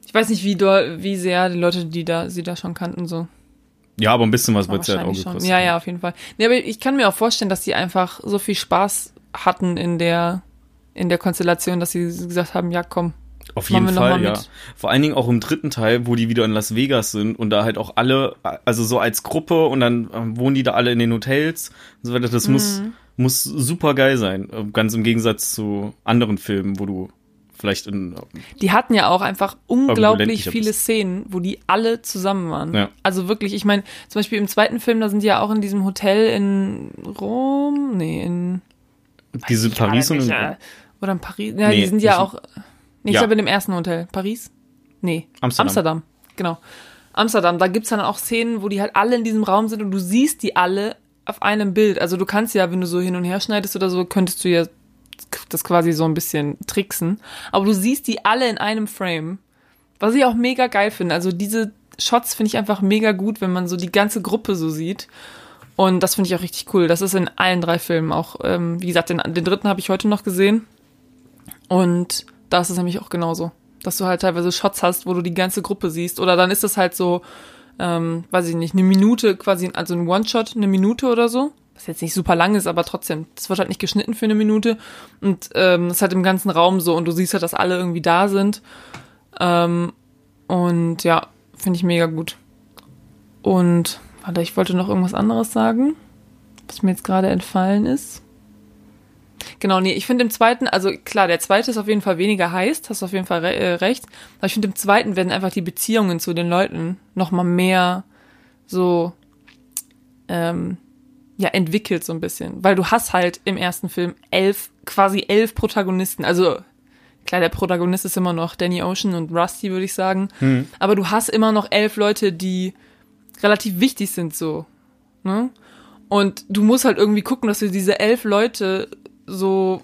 Ich weiß nicht, wie, doll, wie sehr die Leute, die da, sie da schon kannten, so. Ja, aber ein bisschen was wird ja halt auch gekostet. Ja, ja, auf jeden Fall. Nee, aber ich kann mir auch vorstellen, dass die einfach so viel Spaß hatten in der, in der Konstellation, dass sie gesagt haben, ja, komm. Auf Machen jeden Fall, ja. mit. Vor allen Dingen auch im dritten Teil, wo die wieder in Las Vegas sind und da halt auch alle, also so als Gruppe und dann ähm, wohnen die da alle in den Hotels und so weiter. Das muss, Mhm. muss super geil sein. Äh, Ganz im Gegensatz zu anderen Filmen, wo du vielleicht in, Die hatten ja auch einfach unglaublich viele. Szenen, wo die alle zusammen waren. Ja. Also wirklich, ich meine, zum Beispiel im zweiten Film, da sind die ja auch in diesem Hotel in Rom, nee, in diese Paris und, Ja, oder in Paris. Ja, Nee, die sind ja auch. Nee, ich Ja. glaube in dem ersten Hotel. Paris? Nee. Amsterdam. Amsterdam. Genau. Amsterdam, da gibt's dann auch Szenen, wo die halt alle in diesem Raum sind und du siehst die alle auf einem Bild. Also du kannst ja, wenn du so hin und her schneidest oder so, könntest du ja das quasi so ein bisschen tricksen. Aber du siehst die alle in einem Frame. Was ich auch mega geil finde. Also diese Shots finde ich einfach mega gut, wenn man so die ganze Gruppe so sieht. Und das finde ich auch richtig cool. Das ist in allen drei Filmen auch. Ähm, wie gesagt, den, den dritten habe ich heute noch gesehen. Und da ist es nämlich auch genauso. Dass du halt teilweise Shots hast, wo du die ganze Gruppe siehst. Oder dann ist es halt so, ähm, weiß ich nicht, eine Minute quasi, also ein One-Shot, eine Minute oder so. Was jetzt nicht super lang ist, aber trotzdem, das wird halt nicht geschnitten für eine Minute. Und ähm, das ist halt im ganzen Raum so und du siehst halt, dass alle irgendwie da sind. Ähm, und ja, finde ich mega gut. Und, warte, ich wollte noch irgendwas anderes sagen, was mir jetzt gerade entfallen ist. Genau, nee, ich finde im zweiten, also klar, der zweite ist auf jeden Fall weniger heiß, hast auf jeden Fall re äh, recht. Aber ich finde im zweiten werden einfach die Beziehungen zu den Leuten noch mal mehr so, ähm, ja, entwickelt so ein bisschen. Weil du hast halt im ersten Film elf, quasi elf Protagonisten. Also, klar, der Protagonist ist immer noch Danny Ocean und Rusty, würde ich sagen. Aber du hast immer noch elf Leute, die relativ wichtig sind so. Ne? Und du musst halt irgendwie gucken, dass du diese elf Leute so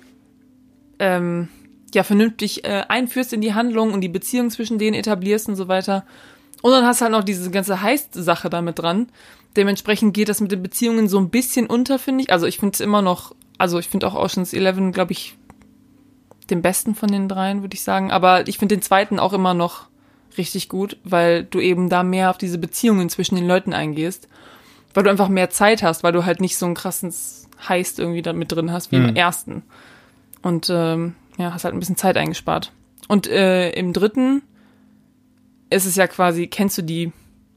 ähm, ja vernünftig äh, einführst in die Handlung und die Beziehung zwischen denen etablierst und so weiter. Und dann hast du halt noch diese ganze Heist-Sache damit dran. Dementsprechend geht das mit den Beziehungen so ein bisschen unter, finde ich. Also ich finde es immer noch, also ich finde auch Ocean's Eleven, glaube ich, den besten von den dreien, würde ich sagen. Aber ich finde den zweiten auch immer noch richtig gut, weil du eben da mehr auf diese Beziehungen zwischen den Leuten eingehst. Weil du einfach mehr Zeit hast, weil du halt nicht so einen krassen Heist irgendwie da mit drin hast wie Mhm. im ersten. Und ähm, ja, hast halt ein bisschen Zeit eingespart. Und äh, im dritten ist es ja quasi, kennst du die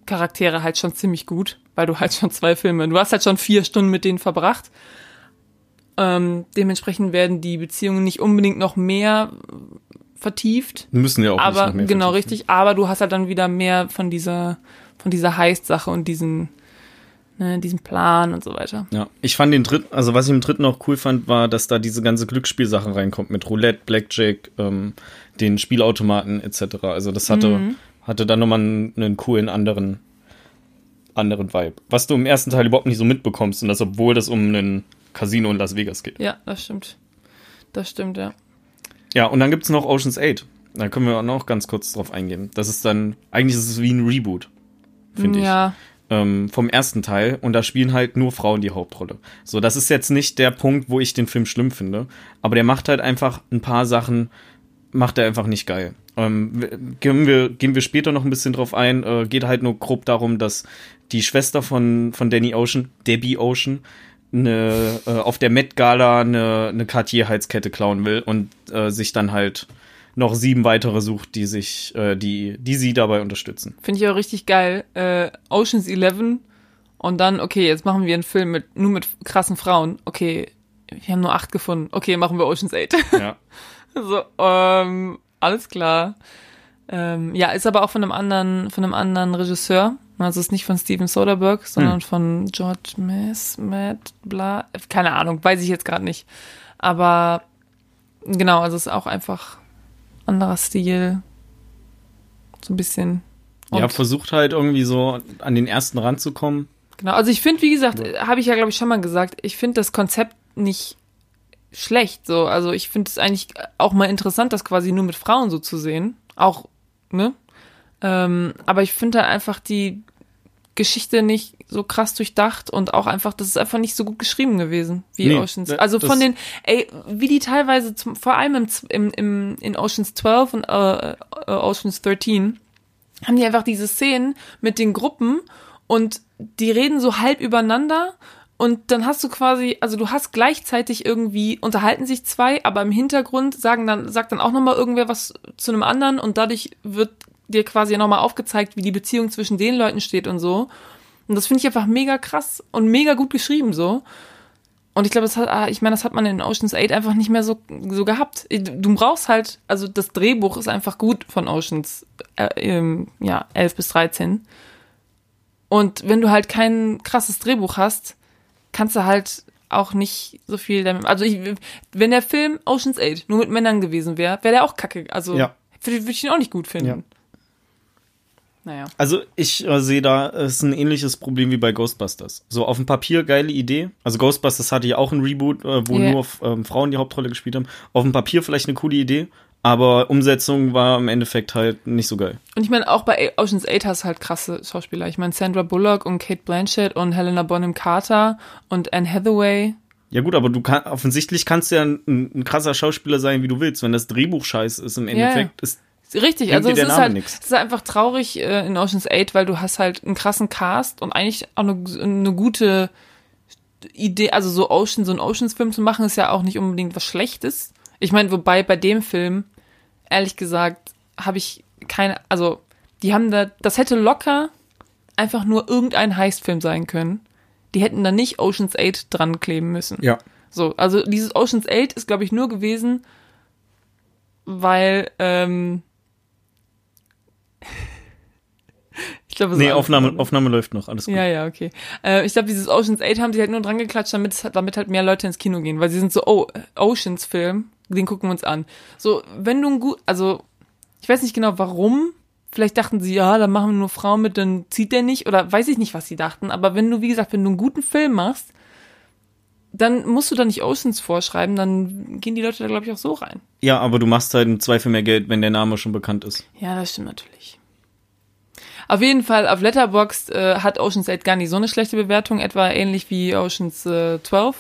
Charaktere halt schon ziemlich gut, weil du halt schon zwei Filme, du hast halt schon vier Stunden mit denen verbracht. Ähm, dementsprechend werden die Beziehungen nicht unbedingt noch mehr vertieft, Müssen ja auch nicht aber noch mehr genau vertiefen. richtig, aber du hast halt dann wieder mehr von dieser von dieser Heist-Sache und diesen ne, diesem Plan und so weiter. Ja, ich fand den dritten, also was ich im dritten auch cool fand, war, dass da diese ganze Glücksspielsache reinkommt mit Roulette, Blackjack, ähm, den Spielautomaten etc. Also das hatte, Mhm. hatte dann nochmal einen, einen coolen anderen, anderen Vibe. Was du im ersten Teil überhaupt nicht so mitbekommst und das, obwohl das um ein Casino in Las Vegas geht. Ja, das stimmt. Das stimmt, ja. Ja, und dann gibt's noch Ocean's 8. Da können wir auch noch ganz kurz drauf eingehen. Das ist dann, eigentlich ist es wie ein Reboot, finde ich. Ähm, vom ersten Teil und da spielen halt nur Frauen die Hauptrolle. So, das ist jetzt nicht der Punkt, wo ich den Film schlimm finde, aber der macht halt einfach ein paar Sachen, macht er einfach nicht geil. Ähm, gehen, wir, gehen wir später noch ein bisschen drauf ein, äh, geht halt nur grob darum, dass die Schwester von, von Danny Ocean, Debbie Ocean, eine, äh, auf der Met Gala eine, eine Cartier-Halskette klauen will und äh, sich dann halt noch sieben weitere sucht, die sich, äh, die, die sie dabei unterstützen. finde ich auch richtig geil. Äh, Ocean's 11 und dann, okay, jetzt machen wir einen Film mit nur mit krassen Frauen. Okay, wir haben nur acht gefunden. Okay, machen wir Ocean's 8. Ja. so, ähm, alles klar. Ähm, ja, ist aber auch von einem anderen, von einem anderen Regisseur. Also ist nicht von Steven Soderbergh, sondern Hm. von George Mess, Matt, bla, keine Ahnung, weiß ich jetzt gerade nicht. Aber genau, also ist auch einfach anderer Stil. So ein bisschen. Ja, Und- versucht halt irgendwie so an den ersten ranzukommen. Genau, also ich finde, wie gesagt, habe ich ja, glaube ich, schon mal gesagt, ich finde das Konzept nicht schlecht. So, also ich finde es eigentlich auch mal interessant, das quasi nur mit Frauen so zu sehen. Auch, ne? Ähm, aber ich finde halt einfach die Geschichte nicht so krass durchdacht und auch einfach, das ist einfach nicht so gut geschrieben gewesen wie Nee, Oceans. da- Also von den, ey, wie die teilweise, zum, vor allem im, im, im, in Oceans 12 und äh, äh, Oceans 13, haben die einfach diese Szenen mit den Gruppen und die reden so halb übereinander und dann hast du quasi, also du hast gleichzeitig irgendwie, unterhalten sich zwei, aber im Hintergrund sagen dann, sagt dann auch nochmal irgendwer was zu einem anderen und dadurch wird dir quasi nochmal aufgezeigt, wie die Beziehung zwischen den Leuten steht und so. Und das finde ich einfach mega krass und mega gut geschrieben so. Und ich glaube, das hat, ah, ich meine, das hat man in Oceans 8 einfach nicht mehr so, so gehabt. Du brauchst halt, also das Drehbuch ist einfach gut von Oceans äh, ähm, ja, 11 bis 13. Und wenn du halt kein krasses Drehbuch hast, kannst du halt auch nicht so viel damit. Also ich, wenn der Film Oceans 8 nur mit Männern gewesen wäre, wäre der auch kacke. Also Ja. würde würd ich ihn auch nicht gut finden. Ja. Naja. Also ich äh, sehe da ist ein ähnliches Problem wie bei Ghostbusters. So auf dem Papier geile Idee. Also Ghostbusters hatte ja auch ein Reboot, äh, wo Ja. nur ähm, Frauen die Hauptrolle gespielt haben. Auf dem Papier vielleicht eine coole Idee, aber Umsetzung war im Endeffekt halt nicht so geil. Und ich meine, auch bei Ocean's 8 hast du halt krasse Schauspieler. Ich meine, Sandra Bullock und Kate Blanchett und Helena Bonham Carter und Anne Hathaway. Ja gut, aber du kann, offensichtlich kannst du ja ein, ein krasser Schauspieler sein, wie du willst. Wenn das Drehbuch scheiße ist im. Endeffekt, ist Richtig, Bringt also es ist halt, es ist einfach traurig äh, in Ocean's 8, weil du hast halt einen krassen Cast und eigentlich auch eine, eine gute Idee, also so Ocean, so einen Oceans-Film zu machen, ist ja auch nicht unbedingt was Schlechtes. Ich meine, wobei bei dem Film, ehrlich gesagt, habe ich keine, also die haben da, das hätte locker einfach nur irgendein Heist-Film sein können. Die hätten da nicht Ocean's 8 dran kleben müssen. ja. So, also dieses Ocean's 8 ist, glaube ich, nur gewesen, weil, ähm, ich glaube, Nee, Aufnahme. Aufnahme läuft noch, alles gut. Ja, ja, okay. Äh, ich glaube, dieses Ocean's 8 haben sie halt nur dran geklatscht, damit, es, damit halt mehr Leute ins Kino gehen, weil sie sind so, oh, Oceans-Film, den gucken wir uns an. So, wenn du ein gut, also, ich weiß nicht genau warum, vielleicht dachten sie, ja, dann machen wir nur Frauen mit, dann zieht der nicht, oder weiß ich nicht, was sie dachten, aber wenn du, wie gesagt, wenn du einen guten Film machst, dann musst du da nicht Oceans vorschreiben, dann gehen die Leute da, glaube ich, auch so rein. Ja, aber du machst halt im Zweifel mehr Geld, wenn der Name schon bekannt ist. Ja, das stimmt natürlich. Auf jeden Fall, auf Letterboxd äh, hat Ocean's 8 gar nicht so eine schlechte Bewertung, etwa ähnlich wie Ocean's äh, 12,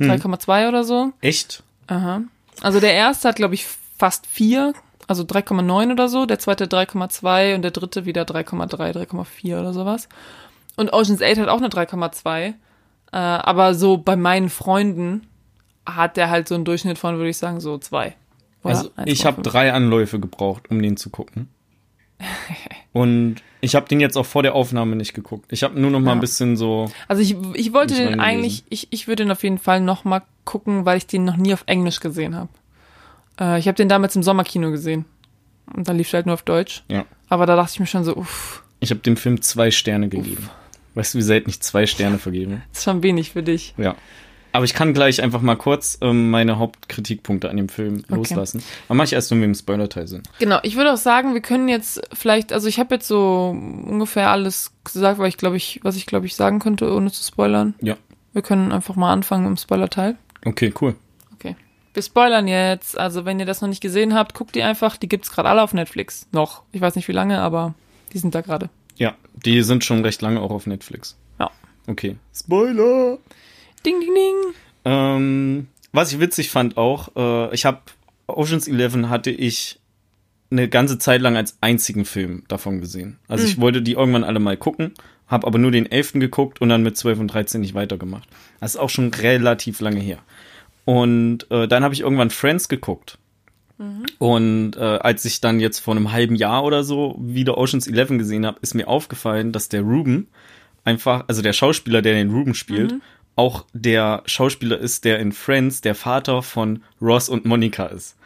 2,2 oder so. Echt? Aha. Also der erste hat, glaube ich, fast vier, also 3,9 oder so, der zweite 3,2 und der dritte wieder 3,3, 3,4 oder sowas. Und Ocean's 8 hat auch eine 3,2. Äh, aber so bei meinen Freunden hat der halt so einen Durchschnitt von, würde ich sagen, so zwei. Also ich 1,5. habe drei Anläufe gebraucht, um den zu gucken. Und ich habe den jetzt auch vor der Aufnahme nicht geguckt. Ich habe nur noch mal ein Ja. bisschen so. Also ich, ich wollte den eigentlich, ich, ich würde den auf jeden Fall noch mal gucken, weil ich den noch nie auf Englisch gesehen habe. Äh, ich habe den damals im Sommerkino gesehen. Und dann lief er halt nur auf Deutsch. Ja. Aber da dachte ich mir schon so, uff, Ich habe dem Film zwei Sterne gegeben. Weißt du, wie selten ich zwei Sterne vergebe? das ist schon wenig für dich. Ja. Aber ich kann gleich einfach mal kurz ähm, meine Hauptkritikpunkte an dem Film loslassen. Aber mache ich erst, wenn wir im Spoiler-Teil sind. Genau, ich würde auch sagen, wir können jetzt vielleicht, also ich habe jetzt so ungefähr alles gesagt, weil ich glaube ich, was ich glaube ich sagen könnte, ohne zu spoilern. Ja. Wir können einfach mal anfangen im Spoiler-Teil. Okay, cool. Okay. Wir spoilern jetzt. Also wenn ihr das noch nicht gesehen habt, guckt die einfach. Die gibt's gerade alle auf Netflix. Noch. Ich weiß nicht wie lange, aber die sind da gerade. Ja, die sind schon recht lange auch auf Netflix. Ja. Okay. Spoiler! Ding, ding, ding. Ähm, was ich witzig fand auch, äh, ich habe Ocean's Eleven hatte ich eine ganze Zeit lang als einzigen Film davon gesehen. Also ich wollte die irgendwann alle mal gucken, habe aber nur den 11. geguckt und dann mit 12 und 13 nicht weitergemacht. Das ist auch schon relativ lange her. Und äh, dann habe ich irgendwann Friends geguckt. Und äh, als ich dann jetzt vor einem halben Jahr oder so wieder Ocean's Eleven gesehen habe, ist mir aufgefallen, dass der Ruben einfach, also der Schauspieler, der den Ruben spielt, auch der Schauspieler ist, der in Friends der Vater von Ross und Monica ist.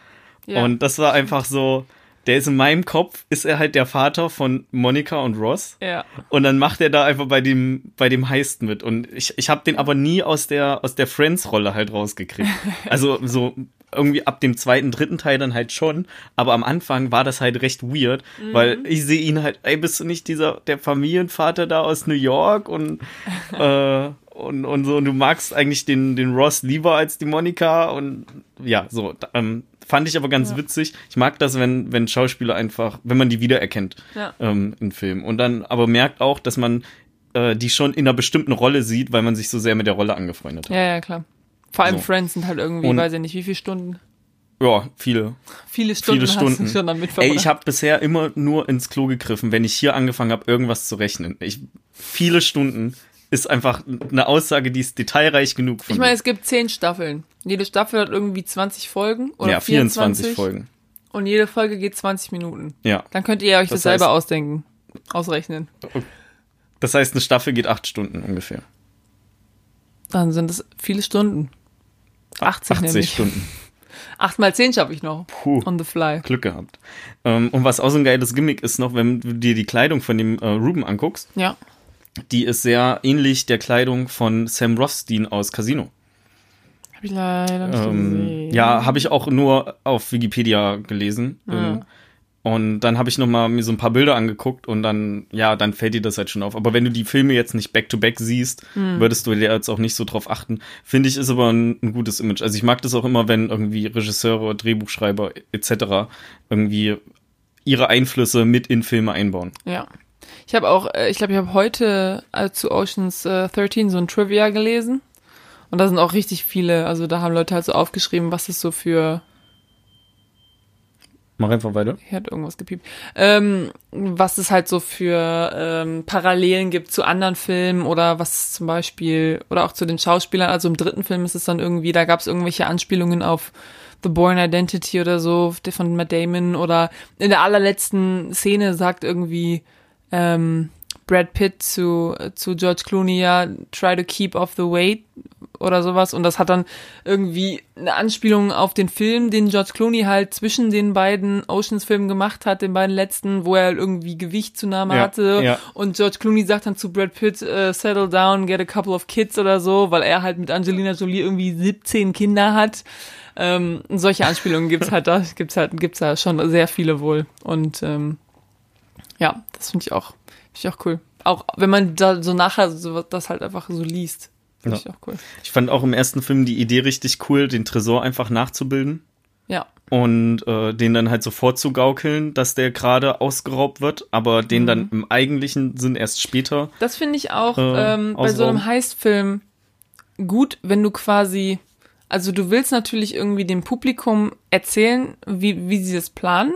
Ja. Und das war einfach so, der ist in meinem Kopf, ist er halt der Vater von Monica und Ross. ja. Und dann macht er da einfach bei dem, bei dem Heist mit. Und ich, ich habe den aber nie aus der, aus der Friends-Rolle halt rausgekriegt. Also so irgendwie ab dem zweiten, dritten Teil dann halt schon. Aber am Anfang war das halt recht weird, weil ich sehe ihn halt, ey, bist du nicht dieser, der Familienvater da aus New York und, äh, und, und so, und du magst eigentlich den, den Ross lieber als die Monika und ja, so, ähm, fand ich aber ganz Ja. witzig. Ich mag das, wenn, wenn Schauspieler einfach, wenn man die wiedererkennt Ja. ähm, in Filmen. Und dann aber merkt auch, dass man äh, die schon in einer bestimmten Rolle sieht, weil man sich so sehr mit der Rolle angefreundet hat. Ja, ja, klar. Vor allem So. Friends sind halt irgendwie, Und- weiß ich nicht, wie viele Stunden. Ja, viele. Viele Stunden, Viele Stunden. schon damit Ey, ich habe bisher immer nur ins Klo gegriffen, wenn ich hier angefangen habe, irgendwas zu rechnen. Ich, viele Stunden ist einfach eine Aussage, die ist detailreich genug. Ich meine, es gibt zehn Staffeln. Jede Staffel hat irgendwie 20 Folgen oder ja, 24 24 Folgen. Und jede Folge geht 20 Minuten. Ja. Dann könnt ihr euch das, Das selber heißt- ausdenken. Ausrechnen. Das heißt, eine Staffel geht acht Stunden ungefähr. Dann sind es viele Stunden. 80, 80 nämlich. Stunden. 8 mal 10 schaffe ich noch. Puh. On the fly. Glück gehabt. Ähm, und was auch so ein geiles Gimmick ist noch, wenn du dir die Kleidung von dem äh, Ruben anguckst, Ja. Die ist sehr ähnlich der Kleidung von Sam Rothstein aus Casino. Habe ich leider nicht Ähm, gesehen. ja, habe ich auch nur auf Wikipedia gelesen. Ähm, und dann habe ich noch mal mir so ein paar Bilder angeguckt und dann, ja, dann fällt dir das halt schon auf. Aber wenn du die Filme jetzt nicht back-to-back siehst, würdest du dir jetzt auch nicht so drauf achten. Finde ich, ist aber ein, ein gutes Image. Also ich mag das auch immer, wenn irgendwie Regisseure, Drehbuchschreiber etc. irgendwie ihre Einflüsse mit in Filme einbauen. Ja. Ich habe auch, äh, ich glaube, ich habe heute äh, zu Oceans äh, 13 so ein Trivia gelesen. Und da sind auch richtig viele, also da haben Leute halt so aufgeschrieben, was es so für, Mach einfach weiter. hier hat irgendwas gepiept, ähm, was es halt so für ähm, Parallelen gibt zu anderen Filmen oder was zum Beispiel, oder auch zu den Schauspielern. Also im dritten Film ist es dann irgendwie, da gab es irgendwelche Anspielungen auf The Bourne Identity oder so von Matt Damon oder in der allerletzten Szene sagt irgendwie ähm, Brad Pitt zu, zu George Clooney ja, try to keep off the weight oder sowas. Und das hat dann irgendwie eine Anspielung auf den Film, den George Clooney halt zwischen den beiden Oceans-Filmen gemacht hat, den beiden letzten, wo er irgendwie Gewichtszunahme Ja, hatte. ja. Und George Clooney sagt dann zu Brad Pitt, äh, settle down, get a couple of kids oder so, weil er halt mit Angelina Jolie irgendwie 17 Kinder hat. Ähm, solche Anspielungen gibt's halt da, gibt's halt, gibt's da schon sehr viele wohl. Und ähm, ja, das finde ich auch, finde ich auch cool. Auch wenn man da so nachher so, das halt einfach so liest. Finde Ja. ich auch cool. Ich fand auch im ersten Film die Idee richtig cool, den Tresor einfach nachzubilden. Ja. und äh, den dann halt so vorzugaukeln, dass der gerade ausgeraubt wird, aber den dann im eigentlichen Sinn erst später. Das finde ich auch Äh, ähm, bei so einem. Heistfilm gut, wenn du quasi Also du willst natürlich irgendwie dem Publikum erzählen, wie, wie sie das planen.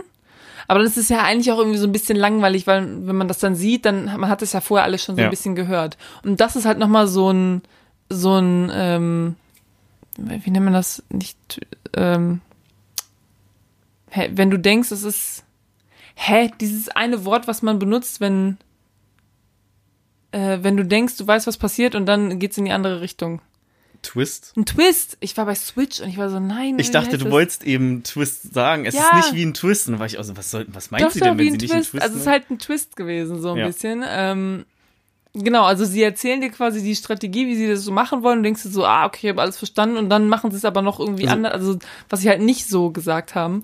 Aber das ist ja eigentlich auch irgendwie so ein bisschen langweilig, weil wenn man das dann sieht, dann man hat es ja vorher alles schon so Ja. ein bisschen gehört. Und das ist halt nochmal so ein, so ein, ähm, wie nennt man das? Nicht, ähm, hä, wenn du denkst, es ist, hä, dieses eine Wort, was man benutzt, wenn, äh, wenn du denkst, du weißt, was passiert und dann geht's in die andere Richtung. Twist? Ein Twist. Ich war bei Switch und ich war so, nein. Ich dachte, du wolltest eben Twist sagen. Es Ja. ist nicht wie ein Twist. Und dann war ich auch so, was, soll, was meint Doch, sie denn, wenn ein sie Twist. nicht einen Twist also es ist nennt? halt ein Twist gewesen, so ein Ja. bisschen. Ähm, genau, also sie erzählen dir quasi die Strategie, wie sie das so machen wollen. Und denkst du so, ah, okay, ich habe alles verstanden. Und dann machen sie es aber noch irgendwie Also- anders. Also was sie halt nicht so gesagt haben.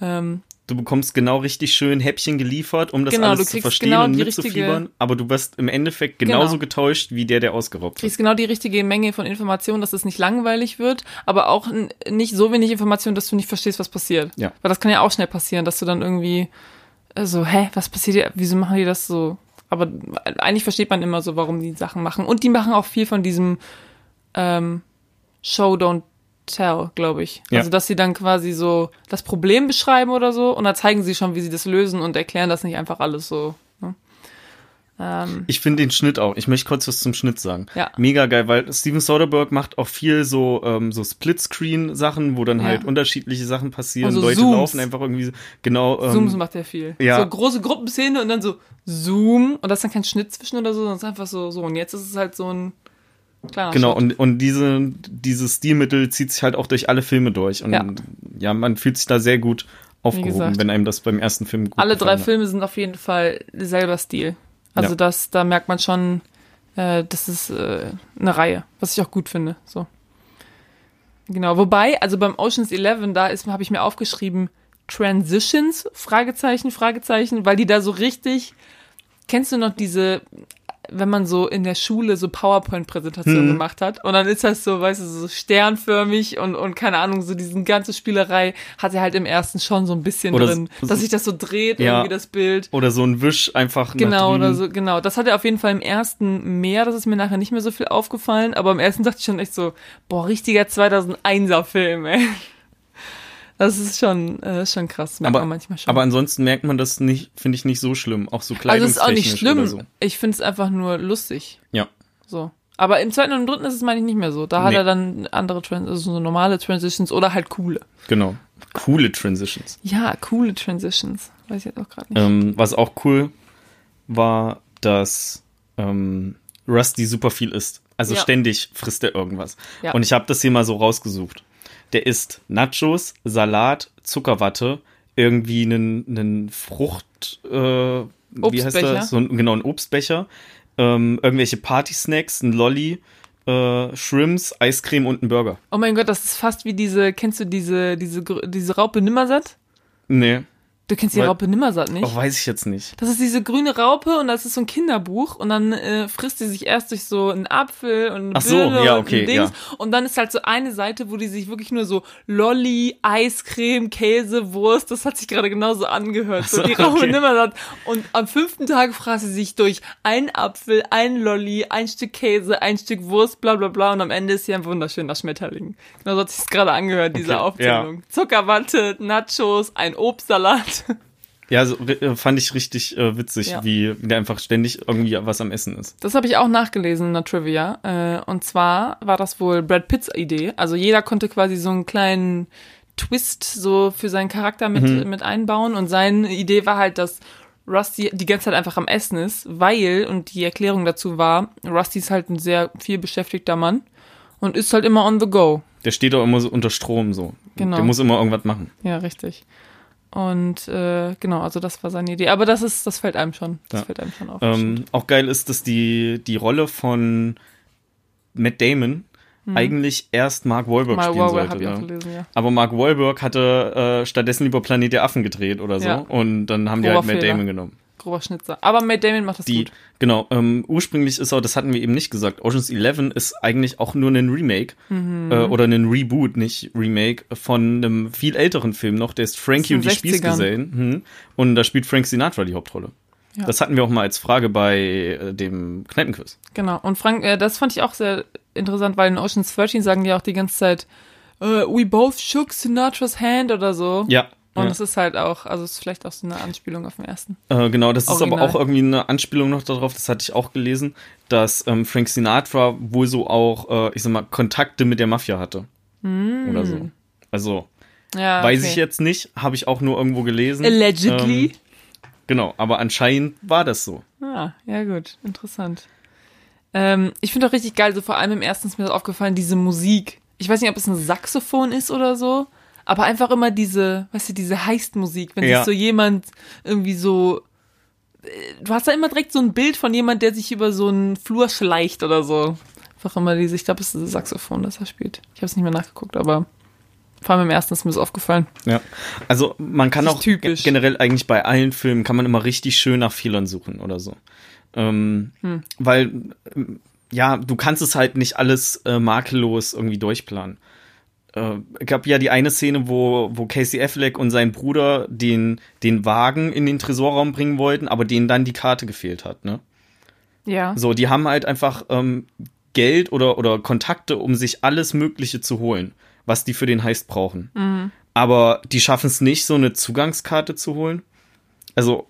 Ähm, Du bekommst genau richtig schön Häppchen geliefert, um das Genau, alles zu verstehen genau und mitzufiebern. richtige- Aber du wirst im Endeffekt genauso Genau. getäuscht wie der, der ausgeraubt wird. kriegst genau die richtige Menge von Informationen, dass es nicht langweilig wird, aber auch nicht so wenig Informationen, dass du nicht verstehst, was passiert. Ja. Weil das kann ja auch schnell passieren, dass du dann irgendwie äh, so, hä, was passiert hier? Wieso machen die das so? Aber eigentlich versteht man immer so, warum die Sachen machen. Und die machen auch viel von diesem ähm, Show, don't tell, glaube ich. Ja. Also, dass sie dann quasi so das Problem beschreiben oder so und dann zeigen sie schon, wie sie das lösen und erklären das nicht einfach alles so. Ne? Ähm, Ich finde den Schnitt auch. Ich möchte kurz was zum Schnitt sagen. Ja. Mega geil, weil Steven Soderbergh macht auch viel so, ähm, so Splitscreen-Sachen, wo dann Ja. halt unterschiedliche Sachen passieren. Und so Leute Zooms. laufen einfach irgendwie so- genau. Ähm, Zooms macht ja viel. ja. So große Gruppenszene und dann so Zoom und da ist dann kein Schnitt zwischen oder so, sondern es ist einfach so, so. Und jetzt ist es halt so ein kleiner Genau, Schnitt. und, und diese, dieses Stilmittel zieht sich halt auch durch alle Filme durch. Und Ja. ja, man fühlt sich da sehr gut aufgehoben, gesagt. wenn einem das beim ersten Film gut Alle drei hat. Filme sind auf jeden Fall selber Stil. Also Ja. das, da merkt man schon, äh, das ist äh, eine Reihe, was ich auch gut finde. So. Genau, wobei, also beim Oceans 11, da ist, habe ich mir aufgeschrieben, Transitions, Fragezeichen, Fragezeichen, weil die da so richtig, kennst du noch diese, wenn man so in der Schule so PowerPoint-Präsentationen Mhm. gemacht hat und dann ist das so, weißt du, so sternförmig und, und keine Ahnung, so diesen ganze Spielerei hat er halt im ersten schon so ein bisschen Oder drin, so- dass sich das so dreht, Ja. irgendwie das Bild. Oder so ein Wisch einfach Genau, oder so, genau. Das hat er auf jeden Fall im ersten mehr, das ist mir nachher nicht mehr so viel aufgefallen, aber im ersten dachte ich schon echt so, boah, richtiger 2001er Film, ey. Das ist schon, äh, schon krass, merkt Aber, man manchmal schon. aber ansonsten merkt man das nicht, finde ich nicht so schlimm. Auch so also es ist auch nicht kleidungstechnisch schlimm. so. Ich finde es einfach nur lustig. Ja. So. Aber im zweiten und dritten ist es, meine ich, nicht mehr so. Da hat Nee. er dann andere Trans also so normale Transitions oder halt coole. Genau. Coole Transitions. Ja, coole Transitions. Weiß ich jetzt auch gerade nicht. Ähm, was auch cool war, dass ähm, Rusty super viel isst. Also Ja. ständig frisst er irgendwas. Ja. Und ich habe das hier mal so rausgesucht. Der isst Nachos, Salat, Zuckerwatte, irgendwie einen, einen Frucht, äh, wie heißt das? So ein, genau, ein Obstbecher, ähm, irgendwelche Party-Snacks, ein Lolli, äh, Shrimps, Eiscreme und ein Burger. Oh mein Gott, das ist fast wie diese, kennst du diese, diese, diese Raupe Nimmersatt? Nee, Du kennst die Weil- Raupe Nimmersatt nicht? oh, weiß ich jetzt nicht. Das ist diese grüne Raupe und das ist so ein Kinderbuch und dann äh, frisst die sich erst durch so einen Apfel und Ach so, Birne ja, und okay, ein Dings ja. und dann ist halt so eine Seite, wo die sich wirklich nur so Lolli, Eiscreme, Käse, Wurst, das hat sich gerade genauso angehört, so so, die Raupe okay. Nimmersatt und am fünften Tag fraß sie sich durch einen Apfel, ein Lolli, ein Stück Käse, ein Stück Wurst, bla bla bla und am Ende ist sie ein wunderschöner Schmetterling. Genau so hat sich gerade angehört, diese Okay, Aufzählung. Zuckerwatte, Nachos, ein Obstsalat. Ja, so, äh, fand ich richtig äh, witzig, Ja. wie, der einfach ständig irgendwie was am Essen ist. Das habe ich auch nachgelesen in der Trivia. Äh, und zwar war das wohl Brad Pitts Idee. Also jeder konnte quasi so einen kleinen Twist so für seinen Charakter mit, mit einbauen. Und seine Idee war halt, dass Rusty die ganze Zeit einfach am Essen ist, weil, und die Erklärung dazu war, Rusty ist halt ein sehr viel beschäftigter Mann und ist halt immer on the go. Der steht auch immer so unter Strom so. Genau. Der muss immer irgendwas machen. Ja, richtig. Und äh, genau, also das war seine Idee. Aber das ist, das fällt einem schon. Das Ja. fällt einem schon auf. Ähm, auch geil ist, dass die, die Rolle von Matt Damon eigentlich erst Mark Wahlberg Mhm. Mal spielen wow, sollte. Ne? gelesen, ja. Aber Mark Wahlberg hatte äh, stattdessen lieber Planet der Affen gedreht oder so. Ja. Und dann haben die Grober halt Matt Fehler. Damon genommen. Grober Schnitzer. Aber Matt Damon macht das Die, gut. genau, ähm, ursprünglich ist auch, das hatten wir eben nicht gesagt, Ocean's 11 ist eigentlich auch nur ein Remake Mhm. äh, oder ein Reboot, nicht Remake, von einem viel älteren Film noch, der ist Frankie und die den 60ern. Spießgesellen. Mhm. Und da spielt Frank Sinatra die Hauptrolle. Ja. Das hatten wir auch mal als Frage bei äh, dem Kneipenquiz. Genau. Und Frank, äh, das fand ich auch sehr interessant, weil in Ocean's 13 sagen die auch die ganze Zeit äh, we both shook Sinatra's hand oder so. Ja. Und ja. es ist halt auch, also es ist vielleicht auch so eine Anspielung auf den ersten. Äh, genau, das ist Original. aber auch irgendwie eine Anspielung noch darauf, das hatte ich auch gelesen, dass ähm, Frank Sinatra wohl so auch, äh, ich sag mal, Kontakte mit der Mafia hatte. Oder so. Also, Ja, weiß okay. ich jetzt nicht, habe ich auch nur irgendwo gelesen. Allegedly. Ähm, genau, aber anscheinend war das so. Ah, ja gut, interessant. Ähm, ich finde auch richtig geil, so vor allem im ersten ist mir das aufgefallen, diese Musik. Ich weiß nicht, ob es ein Saxophon ist oder so, aber einfach immer diese, weißt du, diese Heist-Musik, wenn Ja. sich so jemand irgendwie so, äh, du hast da immer direkt so ein Bild von jemand, der sich über so einen Flur schleicht oder so. Einfach immer diese, ich glaube, es ist ein Saxophon, das er spielt. Ich habe es nicht mehr nachgeguckt, aber vor allem im ersten ist mir das aufgefallen. Ja. Also man kann Das auch typisch. generell eigentlich bei allen Filmen kann man immer richtig schön nach Fehlern suchen oder so. Ähm, Weil, ähm, ja, du kannst es halt nicht alles äh, makellos irgendwie durchplanen. Äh, es gab ja die eine Szene, wo, wo Casey Affleck und sein Bruder den, den Wagen in den Tresorraum bringen wollten, aber denen dann die Karte gefehlt hat, ne? Ja. So, die haben halt einfach ähm, Geld oder, oder Kontakte, um sich alles Mögliche zu holen, was die für den Heist brauchen. Aber die schaffen es nicht, so eine Zugangskarte zu holen. Also,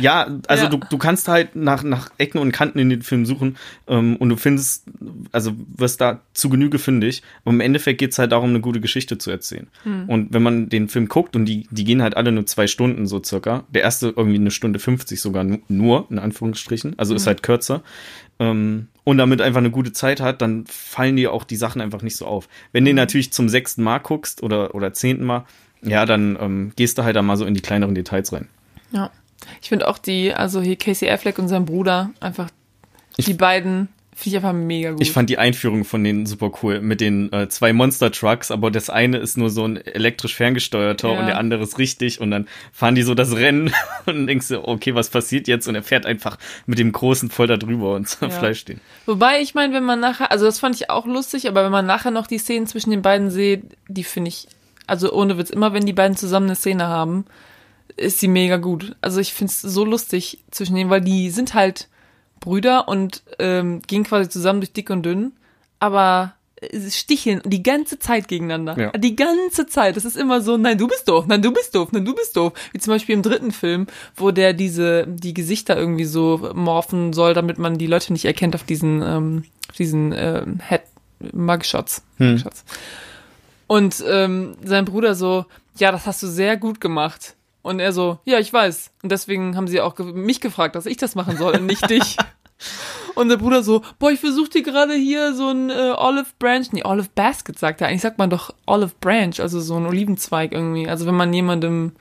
ja, also Ja. Du, du kannst halt nach, nach Ecken und Kanten in den Film suchen ähm, und du findest, also wirst da zu Genüge fündig. Aber im Endeffekt geht es halt darum, eine gute Geschichte zu erzählen. Und wenn man den Film guckt und die, die gehen halt alle nur zwei Stunden so circa, der erste irgendwie eine Stunde 50 sogar nu- nur, in Anführungsstrichen, also ist halt kürzer, ähm, und damit einfach eine gute Zeit hat, dann fallen dir auch die Sachen einfach nicht so auf. Wenn du den natürlich zum sechsten Mal guckst oder, oder zehnten Mal, ja, dann ähm, gehst du halt da mal so in die kleineren Details rein. Ja. Ich finde auch die, also hier Casey Affleck und sein Bruder, einfach die beiden, finde ich einfach mega gut. Ich fand die Einführung von denen super cool mit den äh, zwei Monster Trucks, aber das eine ist nur so ein elektrisch ferngesteuerter Ja. und der andere ist richtig und dann fahren die so das Rennen und denkst du, okay, was passiert jetzt? Und er fährt einfach mit dem großen voll da drüber und Ja. Fleisch stehen. Wobei, ich meine, wenn man nachher, also das fand ich auch lustig, aber wenn man nachher noch die Szenen zwischen den beiden sieht, die finde ich, also ohne Witz, immer wenn die beiden zusammen eine Szene haben, ist sie mega gut. Also ich finde es so lustig zwischen denen, weil die sind halt Brüder und ähm, gehen quasi zusammen durch dick und dünn, aber äh, sticheln die ganze Zeit gegeneinander. Ja. Die ganze Zeit. Das ist immer so, nein, du bist doof, nein, du bist doof, nein, du bist doof. Wie zum Beispiel im dritten Film, wo der diese, die Gesichter irgendwie so morphen soll, damit man die Leute nicht erkennt auf diesen, ähm, auf diesen ähm, Head Mugshots. Mugshots. Und ähm, sein Bruder so, ja, das hast du sehr gut gemacht. Und er so, ja, ich weiß. Und deswegen haben sie auch ge mich gefragt, dass ich das machen soll und nicht dich. Und der Bruder so, boah, ich versuche dir gerade hier so ein äh, Olive Branch, nee, Olive Basket sagt er. Eigentlich sagt man doch Olive Branch, also so ein Olivenzweig irgendwie. Also wenn man jemandem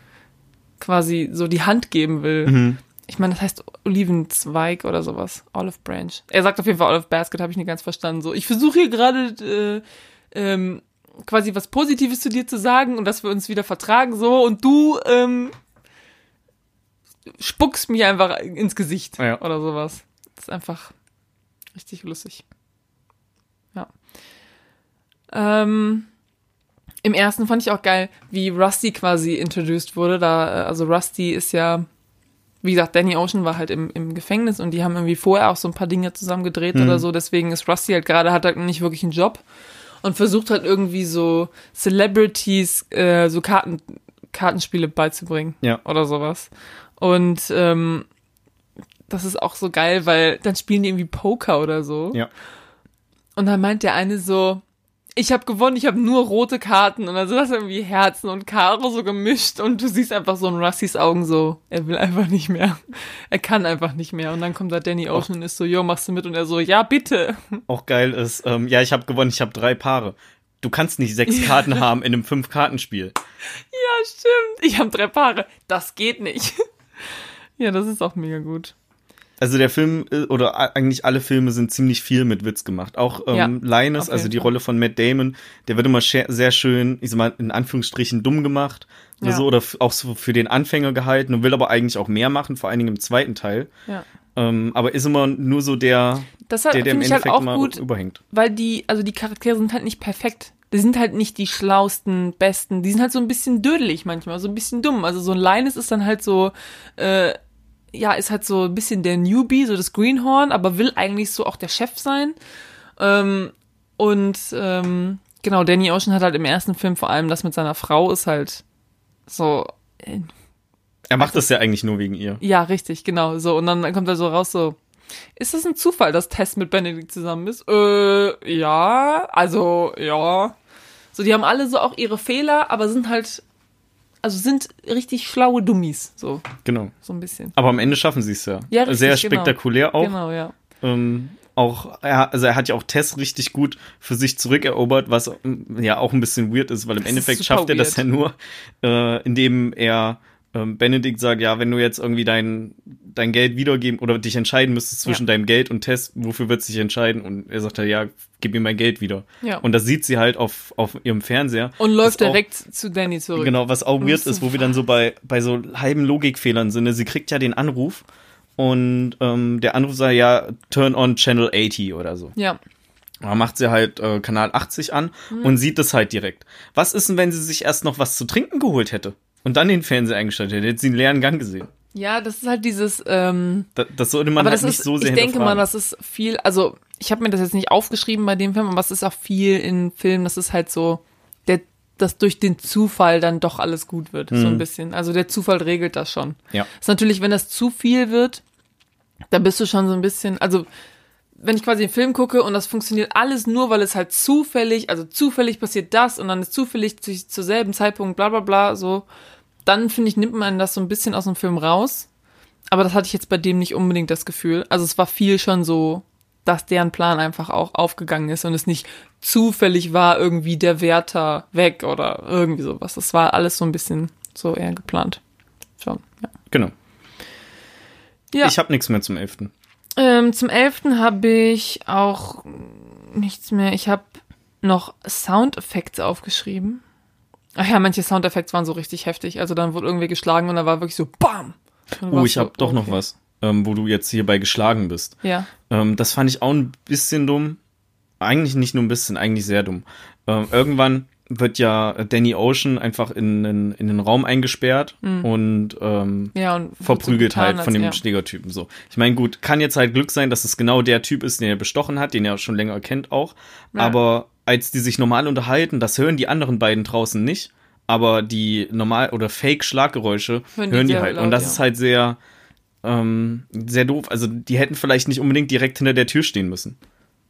quasi so die Hand geben will. Ich meine, das heißt Olivenzweig oder sowas. Olive Branch. Er sagt auf jeden Fall Olive Basket, habe ich nicht ganz verstanden. So, ich versuche hier gerade äh, ähm, quasi was Positives zu dir zu sagen und dass wir uns wieder vertragen so und du ähm, spuckst mir einfach ins Gesicht Ja. oder sowas. Das ist einfach richtig lustig. Ja. Ähm, Im ersten fand ich auch geil, wie Rusty quasi introduced wurde. Da, äh, also Rusty ist ja, wie gesagt, Danny Ocean war halt im, im Gefängnis und die haben irgendwie vorher auch so ein paar Dinge zusammen gedreht oder so. Deswegen ist Rusty halt gerade, hat halt nicht wirklich einen Job und versucht halt irgendwie so Celebrities äh, so Karten, Kartenspiele beizubringen Ja. oder sowas. Und ähm, das ist auch so geil, weil dann spielen die irgendwie Poker oder so. Ja. Und dann meint der eine so, ich habe gewonnen, ich habe nur rote Karten und dann sind das irgendwie Herzen und Karo so gemischt und du siehst einfach so in Russys Augen so, er will einfach nicht mehr. Er kann einfach nicht mehr. Und dann kommt da Danny Ocean und ist so, yo, machst du mit? Und er so, ja, bitte. Auch geil ist, ähm, ja, ich habe gewonnen, ich habe drei Paare. Du kannst nicht sechs Karten haben in einem Fünf-Kartenspiel. Ja, stimmt. Ich habe drei Paare. Das geht nicht. Ja, das ist auch mega gut. Also der Film äh, oder eigentlich alle Filme sind ziemlich viel mit Witz gemacht. Auch ähm, Ja, Linus, also die. Rolle von Matt Damon, der wird immer sehr schön, ich sag mal in Anführungsstrichen dumm gemacht oder Ja. so oder auch so für den Anfänger gehalten und will aber eigentlich auch mehr machen, vor allen Dingen im zweiten Teil. Ja. Ähm, aber ist immer nur so der, Das halt, der, der im halt Endeffekt auch immer gut, überhängt. weil die, also die Charaktere sind halt nicht perfekt. Die sind halt nicht die schlausten, besten. Die sind halt so ein bisschen dödelig manchmal, so ein bisschen dumm. Also so ein Linus ist dann halt so, äh, ja, ist halt so ein bisschen der Newbie, so das Greenhorn, aber will eigentlich so auch der Chef sein. Ähm, und ähm, Genau, Danny Ocean hat halt im ersten Film vor allem das mit seiner Frau ist halt so, äh, Er macht das ja eigentlich nur wegen ihr. ja, richtig, genau, so. Und dann kommt er so raus, so, ist das ein Zufall, dass Tess mit Benedict zusammen ist? Äh, ja, also, ja. So, die haben alle so auch ihre Fehler, aber sind halt, also sind richtig schlaue Dummies, so, Genau. so ein bisschen. Aber am Ende schaffen sie es ja. Ja, richtig, Sehr genau. spektakulär auch. Genau, ja. ähm, auch, er, also er hat ja auch Tess richtig gut für sich zurückerobert, was ähm, ja auch ein bisschen weird ist, weil im Das Endeffekt schafft er das ja weird. nur, äh, indem er ähm, Benedikt sagt, ja, wenn du jetzt irgendwie dein, dein Geld wiedergeben oder dich entscheiden müsstest zwischen Ja. deinem Geld und Tess, wofür wird sich entscheiden? Und er sagt halt, ja, gib mir mein Geld wieder. Ja. Und das sieht sie halt auf, auf ihrem Fernseher. Und läuft Was auch- direkt zu Danny zurück. Genau, was auch weird ist, wo wir dann so bei, bei so halben Logikfehlern sind. ne? Sie kriegt ja den Anruf und ähm, der Anruf sagt ja, turn on Channel 80 oder so. Ja. Da macht sie halt äh, Kanal 80 an Mhm. und sieht das halt direkt. Was ist denn, wenn sie sich erst noch was zu trinken geholt hätte? Und dann den Fernseher eingeschaltet hätte, hätte sie einen leeren Gang gesehen. Ja, das ist halt dieses, ähm, Da, das sollte man aber halt das nicht ist, so sehr ich denke mal, das ist viel, also ich habe mir das jetzt nicht aufgeschrieben bei dem Film, aber es ist auch viel in Filmen, das ist halt so, der, dass durch den Zufall dann doch alles gut wird, so ein bisschen. Also der Zufall regelt das schon. Mhm. Ja. Ist natürlich, wenn das zu viel wird, dann bist du schon so ein bisschen, also wenn ich quasi einen Film gucke und das funktioniert alles nur, weil es halt zufällig, also zufällig passiert das und dann ist zufällig zu, zur selben Zeitpunkt bla bla bla so, dann finde ich, nimmt man das so ein bisschen aus dem Film raus. Aber das hatte ich jetzt bei dem nicht unbedingt das Gefühl. Also es war viel schon so, dass deren Plan einfach auch aufgegangen ist und es nicht zufällig war, irgendwie der Wärter weg oder irgendwie sowas. Das war alles so ein bisschen so eher geplant. Schon, ja. Genau. Ja. Ich habe nichts mehr zum 11. Ähm, zum 11. habe ich auch nichts mehr. Ich habe noch Soundeffekte aufgeschrieben. Ach ja, manche Soundeffekte waren so richtig heftig. Also dann wurde irgendwie geschlagen und da war wirklich so BAM! Oh, ich so, habe doch noch okay. was, ähm, wo du jetzt hierbei geschlagen bist. Ja. Ähm, das fand ich auch ein bisschen dumm. Eigentlich nicht nur ein bisschen, eigentlich sehr dumm. Ähm, irgendwann wird ja Danny Ocean einfach in, in, in den Raum eingesperrt und ähm, Ja, und verprügelt so halt von dem er- Schlägertypen so. Ich meine, gut, kann jetzt halt Glück sein, dass es genau der Typ ist, den er bestochen hat, den er schon länger kennt auch. Ja. Aber als die sich normal unterhalten, das hören die anderen beiden draußen nicht. Aber die normal oder Fake-Schlaggeräusche Hören hören die die, halt. laut, und das ja. ist halt sehr, ähm, sehr doof. Also die hätten vielleicht nicht unbedingt direkt hinter der Tür stehen müssen.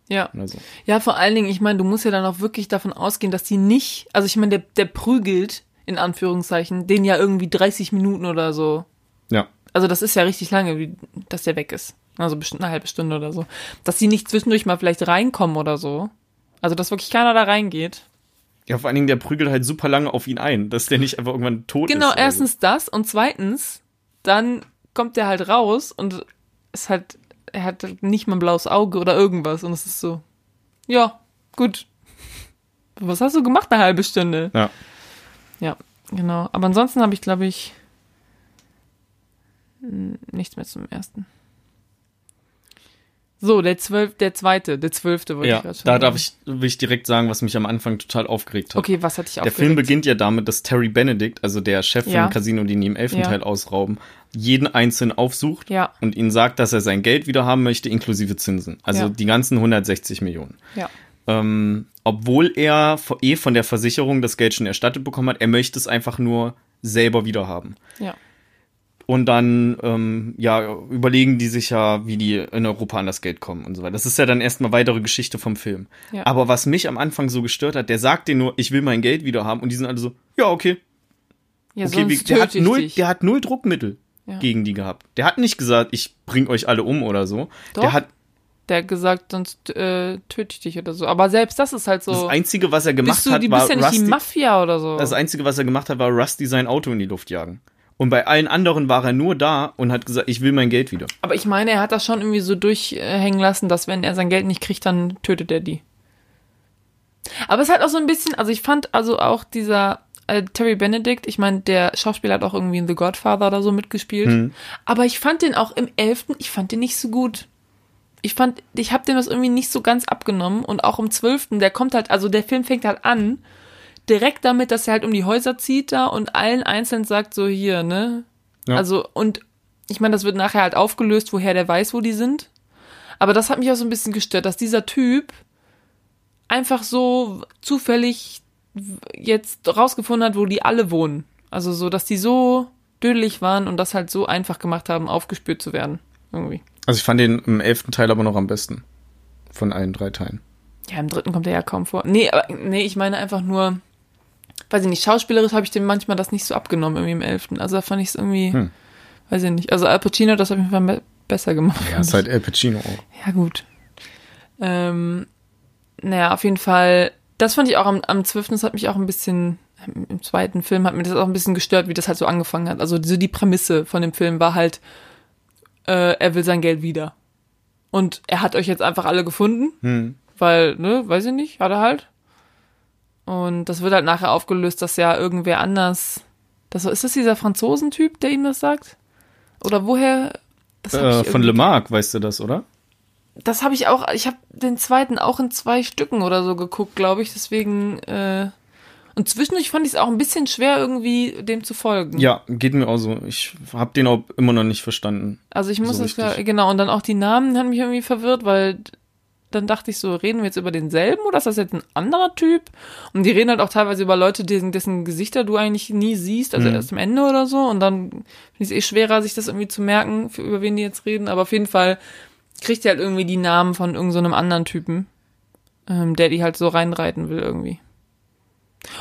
Ja. So. Ja, vor allen Dingen, ich meine, du musst ja dann auch wirklich davon ausgehen, dass die nicht, also ich meine, der, der prügelt, in Anführungszeichen, den ja irgendwie 30 Minuten oder so. Ja. Also das ist ja richtig lange, wie, dass der weg ist. Also bestimmt eine halbe Stunde oder so. Dass die nicht zwischendurch mal vielleicht reinkommen oder so. Also dass wirklich keiner da reingeht. Ja, vor allen Dingen, der prügelt halt super lange auf ihn ein, dass der nicht einfach irgendwann tot Genau, ist. oder erstens das und zweitens, dann kommt der halt raus und ist halt, er hat halt nicht mal ein blaues Auge oder irgendwas und es ist so, ja, gut. Was hast du gemacht eine halbe Stunde? So. Ja. Ja, genau. Aber ansonsten habe ich, glaube ich, nichts mehr zum ersten. So, der zwölf, der zweite, der zwölfte wollte Ja, ich gerade schon da sagen. darf ich, will ich direkt sagen, was mich am Anfang total aufgeregt hat. Okay, was hatte ich Der aufgeregt? Film beginnt ja damit, dass Terry Benedict, also der Chef Ja. vom Casino, den die im elften Ja. Teil ausrauben, jeden einzeln aufsucht Ja. und ihnen sagt, dass er sein Geld wieder haben möchte, inklusive Zinsen. Also Ja. die ganzen 160 Millionen. Ja. Ähm, obwohl er eh von der Versicherung das Geld schon erstattet bekommen hat, er möchte es einfach nur selber wieder haben. Ja. Und dann, ähm, ja, überlegen die sich ja, wie die in Europa an das Geld kommen und so weiter. Das ist ja dann erstmal weitere Geschichte vom Film. Ja. Aber was mich am Anfang so gestört hat, der sagt denen nur, ich will mein Geld wieder haben. Und die sind alle so, ja, okay. Ja, okay wie, der, hat null, dich. der hat null Druckmittel Ja. gegen die gehabt. Der hat nicht gesagt, ich bring euch alle um oder so. Doch. Der hat Der hat gesagt, sonst äh, töte ich dich oder so. Aber selbst das ist halt so. das Einzige, was er gemacht du, hat, war bist ja nicht Rusty, die Mafia oder so. das Einzige, was er gemacht hat, war Rusty sein Auto in die Luft jagen. Und bei allen anderen war er nur da und hat gesagt, ich will mein Geld wieder. Aber ich meine, er hat das schon irgendwie so durchhängen lassen, dass wenn er sein Geld nicht kriegt, dann tötet er die. Aber es ist halt auch so ein bisschen, also ich fand also auch dieser äh, Terry Benedict, ich meine, der Schauspieler hat auch irgendwie in The Godfather oder so mitgespielt. Hm. Aber ich fand den auch im elften, ich fand den nicht so gut. Ich fand, ich habe dem das irgendwie nicht so ganz abgenommen und auch im zwölften, der kommt halt, also der Film fängt halt an, direkt damit, dass er halt um die Häuser zieht da und allen einzeln sagt so hier, ne? Ja. Also und ich meine, das wird nachher halt aufgelöst, woher der weiß, wo die sind. Aber das hat mich auch so ein bisschen gestört, dass dieser Typ einfach so zufällig jetzt rausgefunden hat, wo die alle wohnen. Also so, dass die so dödelig waren und das halt so einfach gemacht haben, aufgespürt zu werden. Irgendwie. Also ich fand den im elften Teil aber noch am besten. Von allen drei Teilen. Ja, im dritten kommt er ja kaum vor. Nee, aber, nee, ich meine einfach nur, weiß ich nicht, schauspielerisch habe ich dem manchmal das nicht so abgenommen irgendwie im elften. Also da fand ich es irgendwie, hm. weiß ich nicht. Also Al Pacino das auf jeden Fall besser gemacht. Ja, ist halt Al Pacino auch. Ja, gut. Ähm, naja, auf jeden Fall, das fand ich auch am, am 12. Das hat mich auch ein bisschen, im zweiten Film hat mir das auch ein bisschen gestört, wie das halt so angefangen hat. Also so die Prämisse von dem Film war halt, äh, er will sein Geld wieder. Und er hat euch jetzt einfach alle gefunden, hm. weil, ne, weiß ich nicht, hat er halt. Und das wird halt nachher aufgelöst, dass ja irgendwer anders. Das, ist das dieser Franzosentyp, der ihm das sagt? Oder woher? Äh, von Le Marc, weißt du das, oder? Das habe ich auch. Ich habe den zweiten auch in zwei Stücken oder so geguckt, glaube ich. Deswegen. Äh, und zwischendurch fand ich es auch ein bisschen schwer, irgendwie dem zu folgen. Ja, geht mir auch so. Ich habe den auch immer noch nicht verstanden. Also ich muss so das ja, genau, und dann auch die Namen haben mich irgendwie verwirrt, weil dann dachte ich so, reden wir jetzt über denselben oder ist das jetzt ein anderer Typ? Und die reden halt auch teilweise über Leute, dessen, dessen Gesichter du eigentlich nie siehst, also mhm. erst am Ende oder so. Und dann finde ich es eh schwerer, sich das irgendwie zu merken, für, über wen die jetzt reden. Aber auf jeden Fall kriegt ihr halt irgendwie die Namen von irgendeinem so anderen Typen, ähm, der die halt so reinreiten will irgendwie.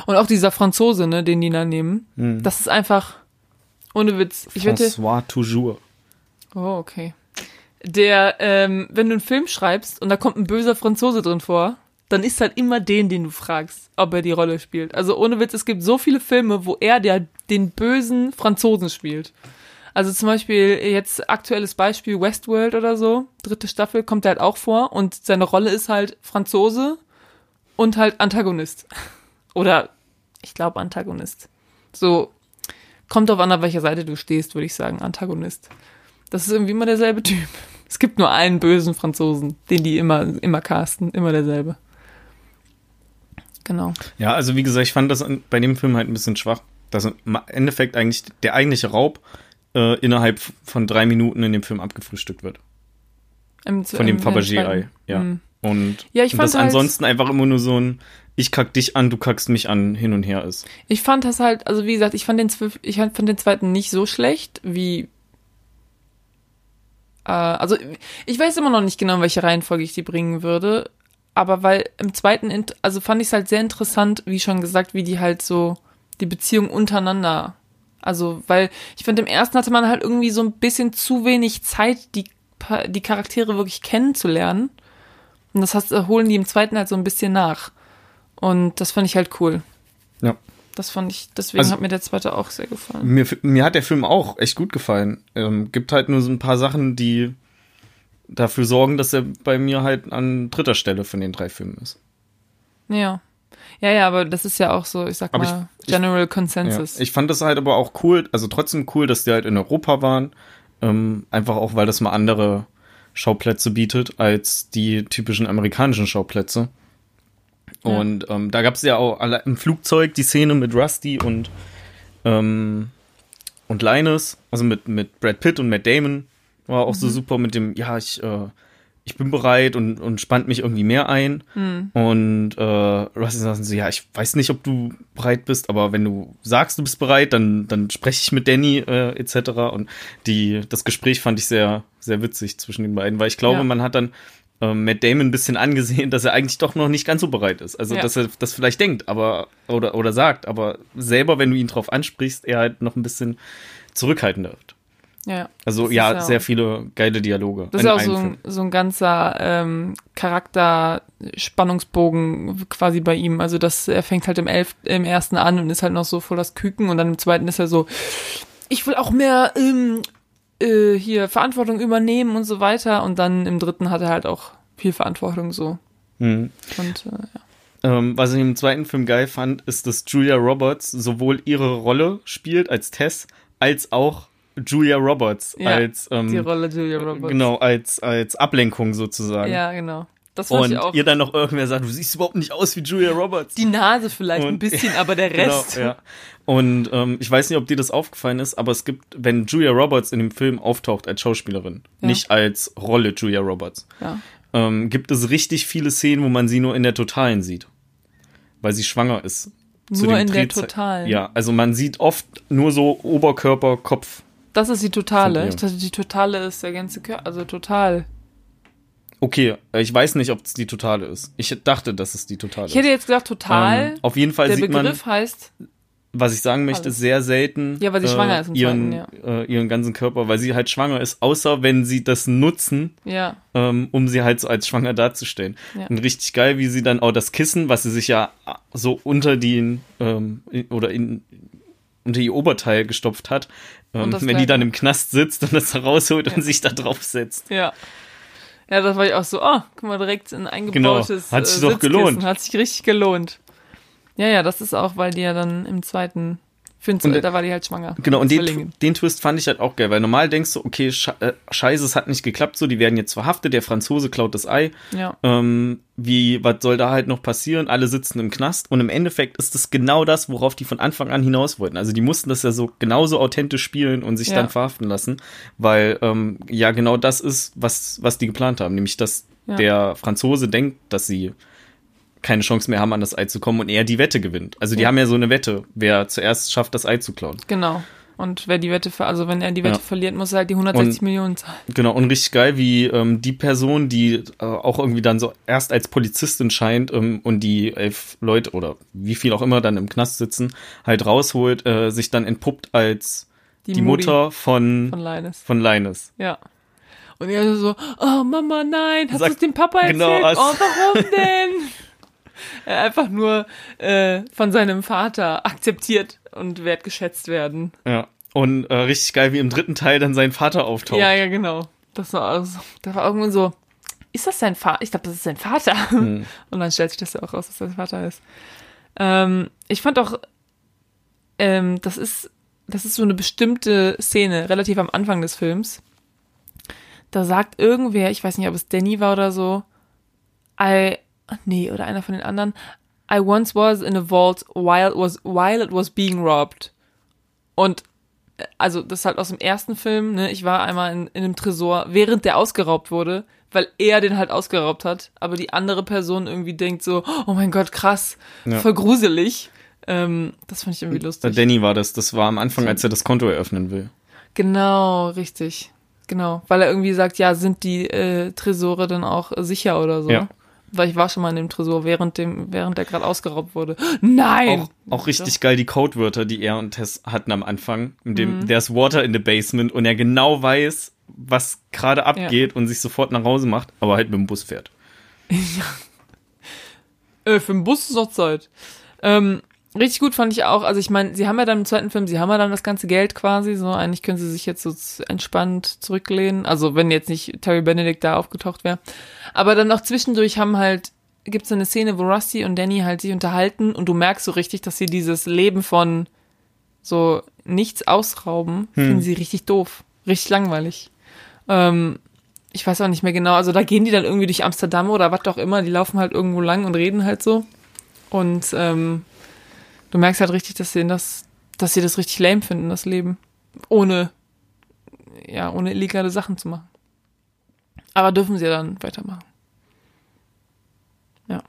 Und auch dieser Franzose, ne, den die da nehmen, mhm. das ist einfach ohne Witz. Ich François wette, toujours. Oh, okay. Der, ähm, wenn du einen Film schreibst und da kommt ein böser Franzose drin vor, dann ist halt immer den, den du fragst, ob er die Rolle spielt. Also ohne Witz, es gibt so viele Filme, wo er der, den bösen Franzosen spielt. Also zum Beispiel jetzt aktuelles Beispiel Westworld oder so, dritte Staffel kommt er halt auch vor und seine Rolle ist halt Franzose und halt Antagonist. Oder ich glaube Antagonist. So, kommt auf an, auf welcher Seite du stehst, würde ich sagen, Antagonist. Das ist irgendwie immer derselbe Typ. Es gibt nur einen bösen Franzosen, den die immer, immer casten, immer derselbe. Genau. Ja, also wie gesagt, ich fand das bei dem Film halt ein bisschen schwach, dass im Endeffekt eigentlich der eigentliche Raub äh, innerhalb von drei Minuten in dem Film abgefrühstückt wird. Im, von dem Fabergé-Ei, ja. Mhm. Und, ja, ich fand das halt, ansonsten einfach immer nur so ein ich kack dich an, du kackst mich an, hin und her ist. Ich fand das halt, also wie gesagt, ich fand den, ich fand den zweiten nicht so schlecht, wie äh, also ich weiß immer noch nicht genau, in welche Reihenfolge ich die bringen würde, aber weil im zweiten, also fand ich es halt sehr interessant, wie schon gesagt, wie die halt so die Beziehung untereinander, also weil ich finde, im ersten hatte man halt irgendwie so ein bisschen zu wenig Zeit, die die Charaktere wirklich kennenzulernen. Und das heißt, holen die im zweiten halt so ein bisschen nach. Und das fand ich halt cool. Das fand ich, deswegen also, hat mir der zweite auch sehr gefallen. Mir, mir hat der Film auch echt gut gefallen. Ähm, gibt halt nur so ein paar Sachen, die dafür sorgen, dass er bei mir halt an dritter Stelle von den drei Filmen ist. Ja. Ja, ja, aber das ist ja auch so, ich sag aber mal, ich, General ich, Consensus. Ja. Ich fand das halt aber auch cool, also trotzdem cool, dass die halt in Europa waren. Ähm, einfach auch, weil das mal andere Schauplätze bietet als die typischen amerikanischen Schauplätze. Und ähm, da gab es ja auch im Flugzeug die Szene mit Rusty und, ähm, und Linus, also mit, mit Brad Pitt und Matt Damon. War auch mhm. so super mit dem, ja, ich, äh, ich bin bereit und, und spannt mich irgendwie mehr ein. Mhm. Und äh, Rusty sagt so, ja, ich weiß nicht, ob du bereit bist, aber wenn du sagst, du bist bereit, dann, dann spreche ich mit Danny äh, etc. Und die, das Gespräch fand ich sehr, sehr witzig zwischen den beiden, weil ich glaube, ja. man hat dann ähm, Matt Damon ein bisschen angesehen, dass er eigentlich doch noch nicht ganz so bereit ist. Also, ja. dass er das vielleicht denkt, aber, oder, oder sagt, aber selber, wenn du ihn drauf ansprichst, er halt noch ein bisschen zurückhaltender wird. Ja. Also, ja, ja, sehr viele geile Dialoge. Das ist auch so ein, so ein ganzer ähm, Charakterspannungsbogen quasi bei ihm. Also, das, er fängt halt im, elf, im ersten an und ist halt noch so voll das Küken und dann im zweiten ist er so, ich will auch mehr ähm, äh, hier Verantwortung übernehmen und so weiter. Und dann im dritten hat er halt auch viel Verantwortung so. Mhm. Und äh, ja. Ähm, was ich im zweiten Film geil fand, ist, dass Julia Roberts sowohl ihre Rolle spielt als Tess, als auch Julia Roberts ja, als ähm, die Rolle Julia Roberts. Genau, als, als Ablenkung sozusagen. Ja, genau. Das Und ich auch. ihr dann noch irgendwer sagt, du siehst überhaupt nicht aus wie Julia Roberts. Die Nase vielleicht ein Und- bisschen, aber der Rest. Genau, ja. Und ähm, ich weiß nicht, ob dir das aufgefallen ist, aber es gibt, wenn Julia Roberts in dem Film auftaucht als Schauspielerin, Ja. nicht als Rolle Julia Roberts, Ja. ähm, gibt es richtig viele Szenen, wo man sie nur in der Totalen sieht. Weil sie schwanger ist. Nur in der Drehzei- Totalen. Ja, also man sieht oft nur so Oberkörper, Kopf. Das ist die totale. Ich dachte, die totale ist der ganze Körper. Also total. Okay, äh, ich weiß nicht, ob es die Totale ist. Ich dachte, dass es die Totale Ich hätte ist. jetzt gesagt, total. Ähm, auf jeden Fall der sieht man, Begriff heißt, was ich sagen möchte, Alles. sehr selten Ja, weil sie schwanger ist ihren, zweiten, äh, ihren ganzen Körper, weil sie halt schwanger ist, außer wenn sie das nutzen, ja, ähm, um sie halt so als schwanger darzustellen. Ja. Und richtig geil, wie sie dann auch das Kissen, was sie sich ja so unter den ähm, oder in unter ihr Oberteil gestopft hat, ähm, wenn die dann ja. im Knast sitzt und das da rausholt und sich da draufsetzt. ja. Ja, das war ich auch so, oh, guck mal, direkt ein eingebautes Genau. Hat sich äh, doch gelohnt. Hat sich richtig gelohnt. Ja, ja, das ist auch, weil die ja dann im zweiten Film, Und, äh, da war die halt schwanger. Genau, und den, den Twist fand ich halt auch geil, weil normal denkst du, okay, äh, scheiße, es hat nicht geklappt, so, die werden jetzt verhaftet, der Franzose klaut das Ei. Ja, Ähm, wie, was soll da halt noch passieren? Alle sitzen im Knast und im Endeffekt ist es genau das, worauf die von Anfang an hinaus wollten. Also die mussten das ja so genauso authentisch spielen und sich Ja. dann verhaften lassen, weil ähm, ja genau das ist, was, was die geplant haben, nämlich dass Ja. der Franzose denkt, dass sie keine Chance mehr haben, an das Ei zu kommen und er die Wette gewinnt. Also die Ja. haben ja so eine Wette, wer zuerst schafft, das Ei zu klauen. genau. Und wer die Wette, also wenn er die Wette Ja. verliert, muss er halt die 160 Und- Millionen zahlen. Genau, und richtig geil, wie ähm, die Person, die äh, auch irgendwie dann so erst als Polizistin scheint ähm, und die elf Leute oder wie viel auch immer dann im Knast sitzen, halt rausholt, äh, sich dann entpuppt als die, Mutti Mutter von, von Linus. von Linus. Ja. Und er so, oh Mama, nein, hast du es dem Papa erzählt? Genau, oh, warum denn? Einfach nur äh, von seinem Vater akzeptiert und wertgeschätzt werden. Ja. Und äh, richtig geil, wie im dritten Teil dann sein Vater auftaucht. Ja, ja, genau. Das war, auch so, das war irgendwo so, ist das sein Vater? Ich glaube, das ist sein Vater. Hm. Und dann stellt sich das ja auch raus, dass das sein Vater ist. Ähm, ich fand auch, ähm, das ist, das ist so eine bestimmte Szene, relativ am Anfang des Films. Da sagt irgendwer, ich weiß nicht, ob es Danny war oder so, I, nee, oder einer von den anderen, I once was in a vault while it was, while it was being robbed. Und äh, also das ist halt aus dem ersten Film, ne? Ich war einmal in, in einem Tresor, während der ausgeraubt wurde, weil er den halt ausgeraubt hat, aber die andere Person irgendwie denkt so, oh mein Gott, krass, Ja. voll gruselig. Ähm, das fand ich irgendwie Äh, lustig. Danny war das, das war am Anfang, als er das Konto eröffnen will. Genau, richtig. Genau. Weil er irgendwie sagt, ja, sind die äh, Tresore dann auch sicher oder so? Ja. Weil ich war schon mal in dem Tresor, während dem, während der gerade ausgeraubt wurde. Nein! Auch, auch richtig geil die Codewörter, die er und Tess hatten am Anfang. In dem, Mhm. There's water in the basement und er genau weiß, was gerade abgeht und sich sofort nach Hause macht, aber halt mit dem Bus fährt. Äh, für den Bus ist noch Zeit. Ähm, richtig gut fand ich auch, also ich meine, sie haben ja dann im zweiten Film, sie haben ja dann das ganze Geld quasi, so eigentlich können sie sich jetzt so entspannt zurücklehnen, also wenn jetzt nicht Terry Benedict da aufgetaucht wäre. Aber dann auch zwischendurch haben halt, gibt's so eine Szene, wo Rusty und Danny halt sich unterhalten und du merkst so richtig, dass sie dieses Leben von so nichts ausrauben, finden sie richtig doof, richtig langweilig. Ähm, ich weiß auch nicht mehr genau, also da gehen die dann irgendwie durch Amsterdam oder was auch immer, die laufen halt irgendwo lang und reden halt so. Und ähm, du merkst halt richtig, dass sie das, dass sie das richtig lame finden, das Leben. Ohne, ja, ohne illegale Sachen zu machen. Aber dürfen sie ja dann weitermachen. Ja,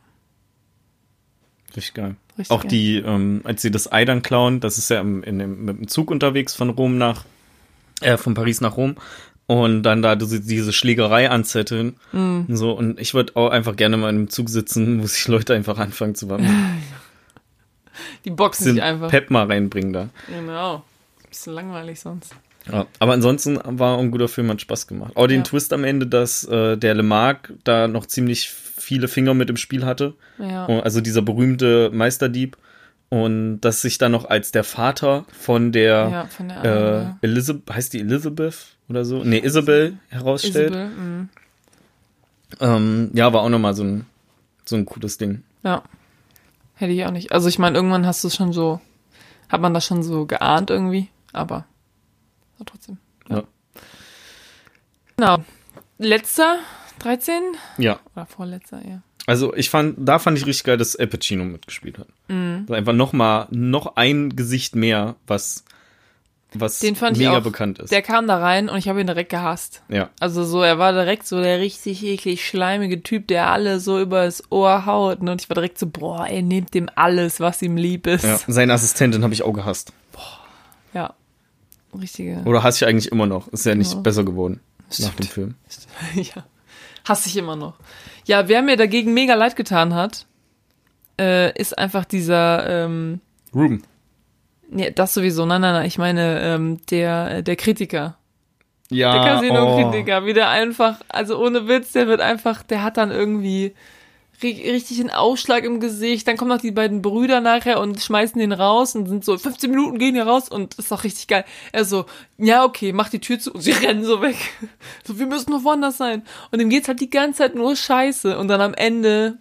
Richtig geil. richtig. Auch geil. die, ähm, als sie das Ei dann klauen, das ist ja im, in dem, mit dem Zug unterwegs von Rom nach, äh, von Paris nach Rom. Und dann da diese, diese Schlägerei anzetteln. Mhm. So, und ich würde auch einfach gerne mal in einem Zug sitzen, wo sich Leute einfach anfangen zu wappen. Die boxen sich einfach. Pep mal reinbringen da. Genau. Bisschen langweilig sonst. Ja, aber ansonsten war ein guter Film, hat Spaß gemacht. Auch den Ja. Twist am Ende, dass äh, der Lemarque da noch ziemlich viele Finger mit im Spiel hatte. Ja. Also dieser berühmte Meisterdieb. Und dass sich dann noch als der Vater von der ja, von der äh. Elizabeth, heißt die Elizabeth oder so? Nee, Isabel herausstellt. Isabel, mhm. Ähm, ja, war auch nochmal so ein, so ein cooles Ding. Ja. Hätte ich auch nicht. Also ich meine, irgendwann hast du es schon so, hat man das schon so geahnt irgendwie, aber ja, trotzdem. Ja. Genau. Letzter 13? Ja. Oder vorletzter, ja. Also ich fand, da fand ich richtig geil, dass Al Pacino mitgespielt hat. Mhm. Also einfach noch mal, noch ein Gesicht mehr, was, was Den fand mega ich auch, bekannt ist. Der kam da rein und ich habe ihn direkt gehasst. ja. Also so, er war direkt so der richtig eklig schleimige Typ, der alle so übers Ohr haut. Und ich war direkt so, boah, ey, nehmt dem alles, was ihm lieb ist. ja. Seine Assistentin habe ich auch gehasst. Ja. Richtige. Oder hasse ich eigentlich immer noch. Ist ja nicht Ja. besser geworden nach Stimmt. dem Film. ja. Hasse ich immer noch. Ja, wer mir dagegen mega leid getan hat, äh, ist einfach dieser, ähm, Ruben. Nee, das sowieso, nein, nein, nein, ich meine, ähm, der, der Kritiker. Ja. Der oh. Casino-Kritiker, wie der einfach, also ohne Witz, der wird einfach, der hat dann irgendwie ri- richtig einen Ausschlag im Gesicht, dann kommen noch die beiden Brüder nachher und schmeißen den raus und sind so, 15 Minuten gehen hier raus und ist doch richtig geil. Er so, ja, okay, mach die Tür zu und sie rennen so weg. So, wir müssen noch woanders sein. Und ihm geht's halt die ganze Zeit nur scheiße und dann am Ende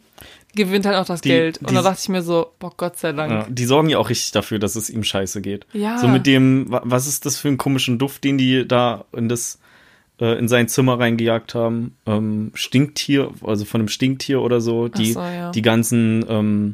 gewinnt halt auch das Die- Geld. Und die- da dachte ich mir so, boah, Gott sei Dank. Ja, die sorgen ja auch richtig dafür, dass es ihm scheiße geht. Ja. So mit dem, wa- was ist das für einen komischen Duft, den die da in das äh, in sein Zimmer reingejagt haben? Ähm, Stinktier, also von einem Stinktier oder so. Die, so, ja. die ganzen ähm,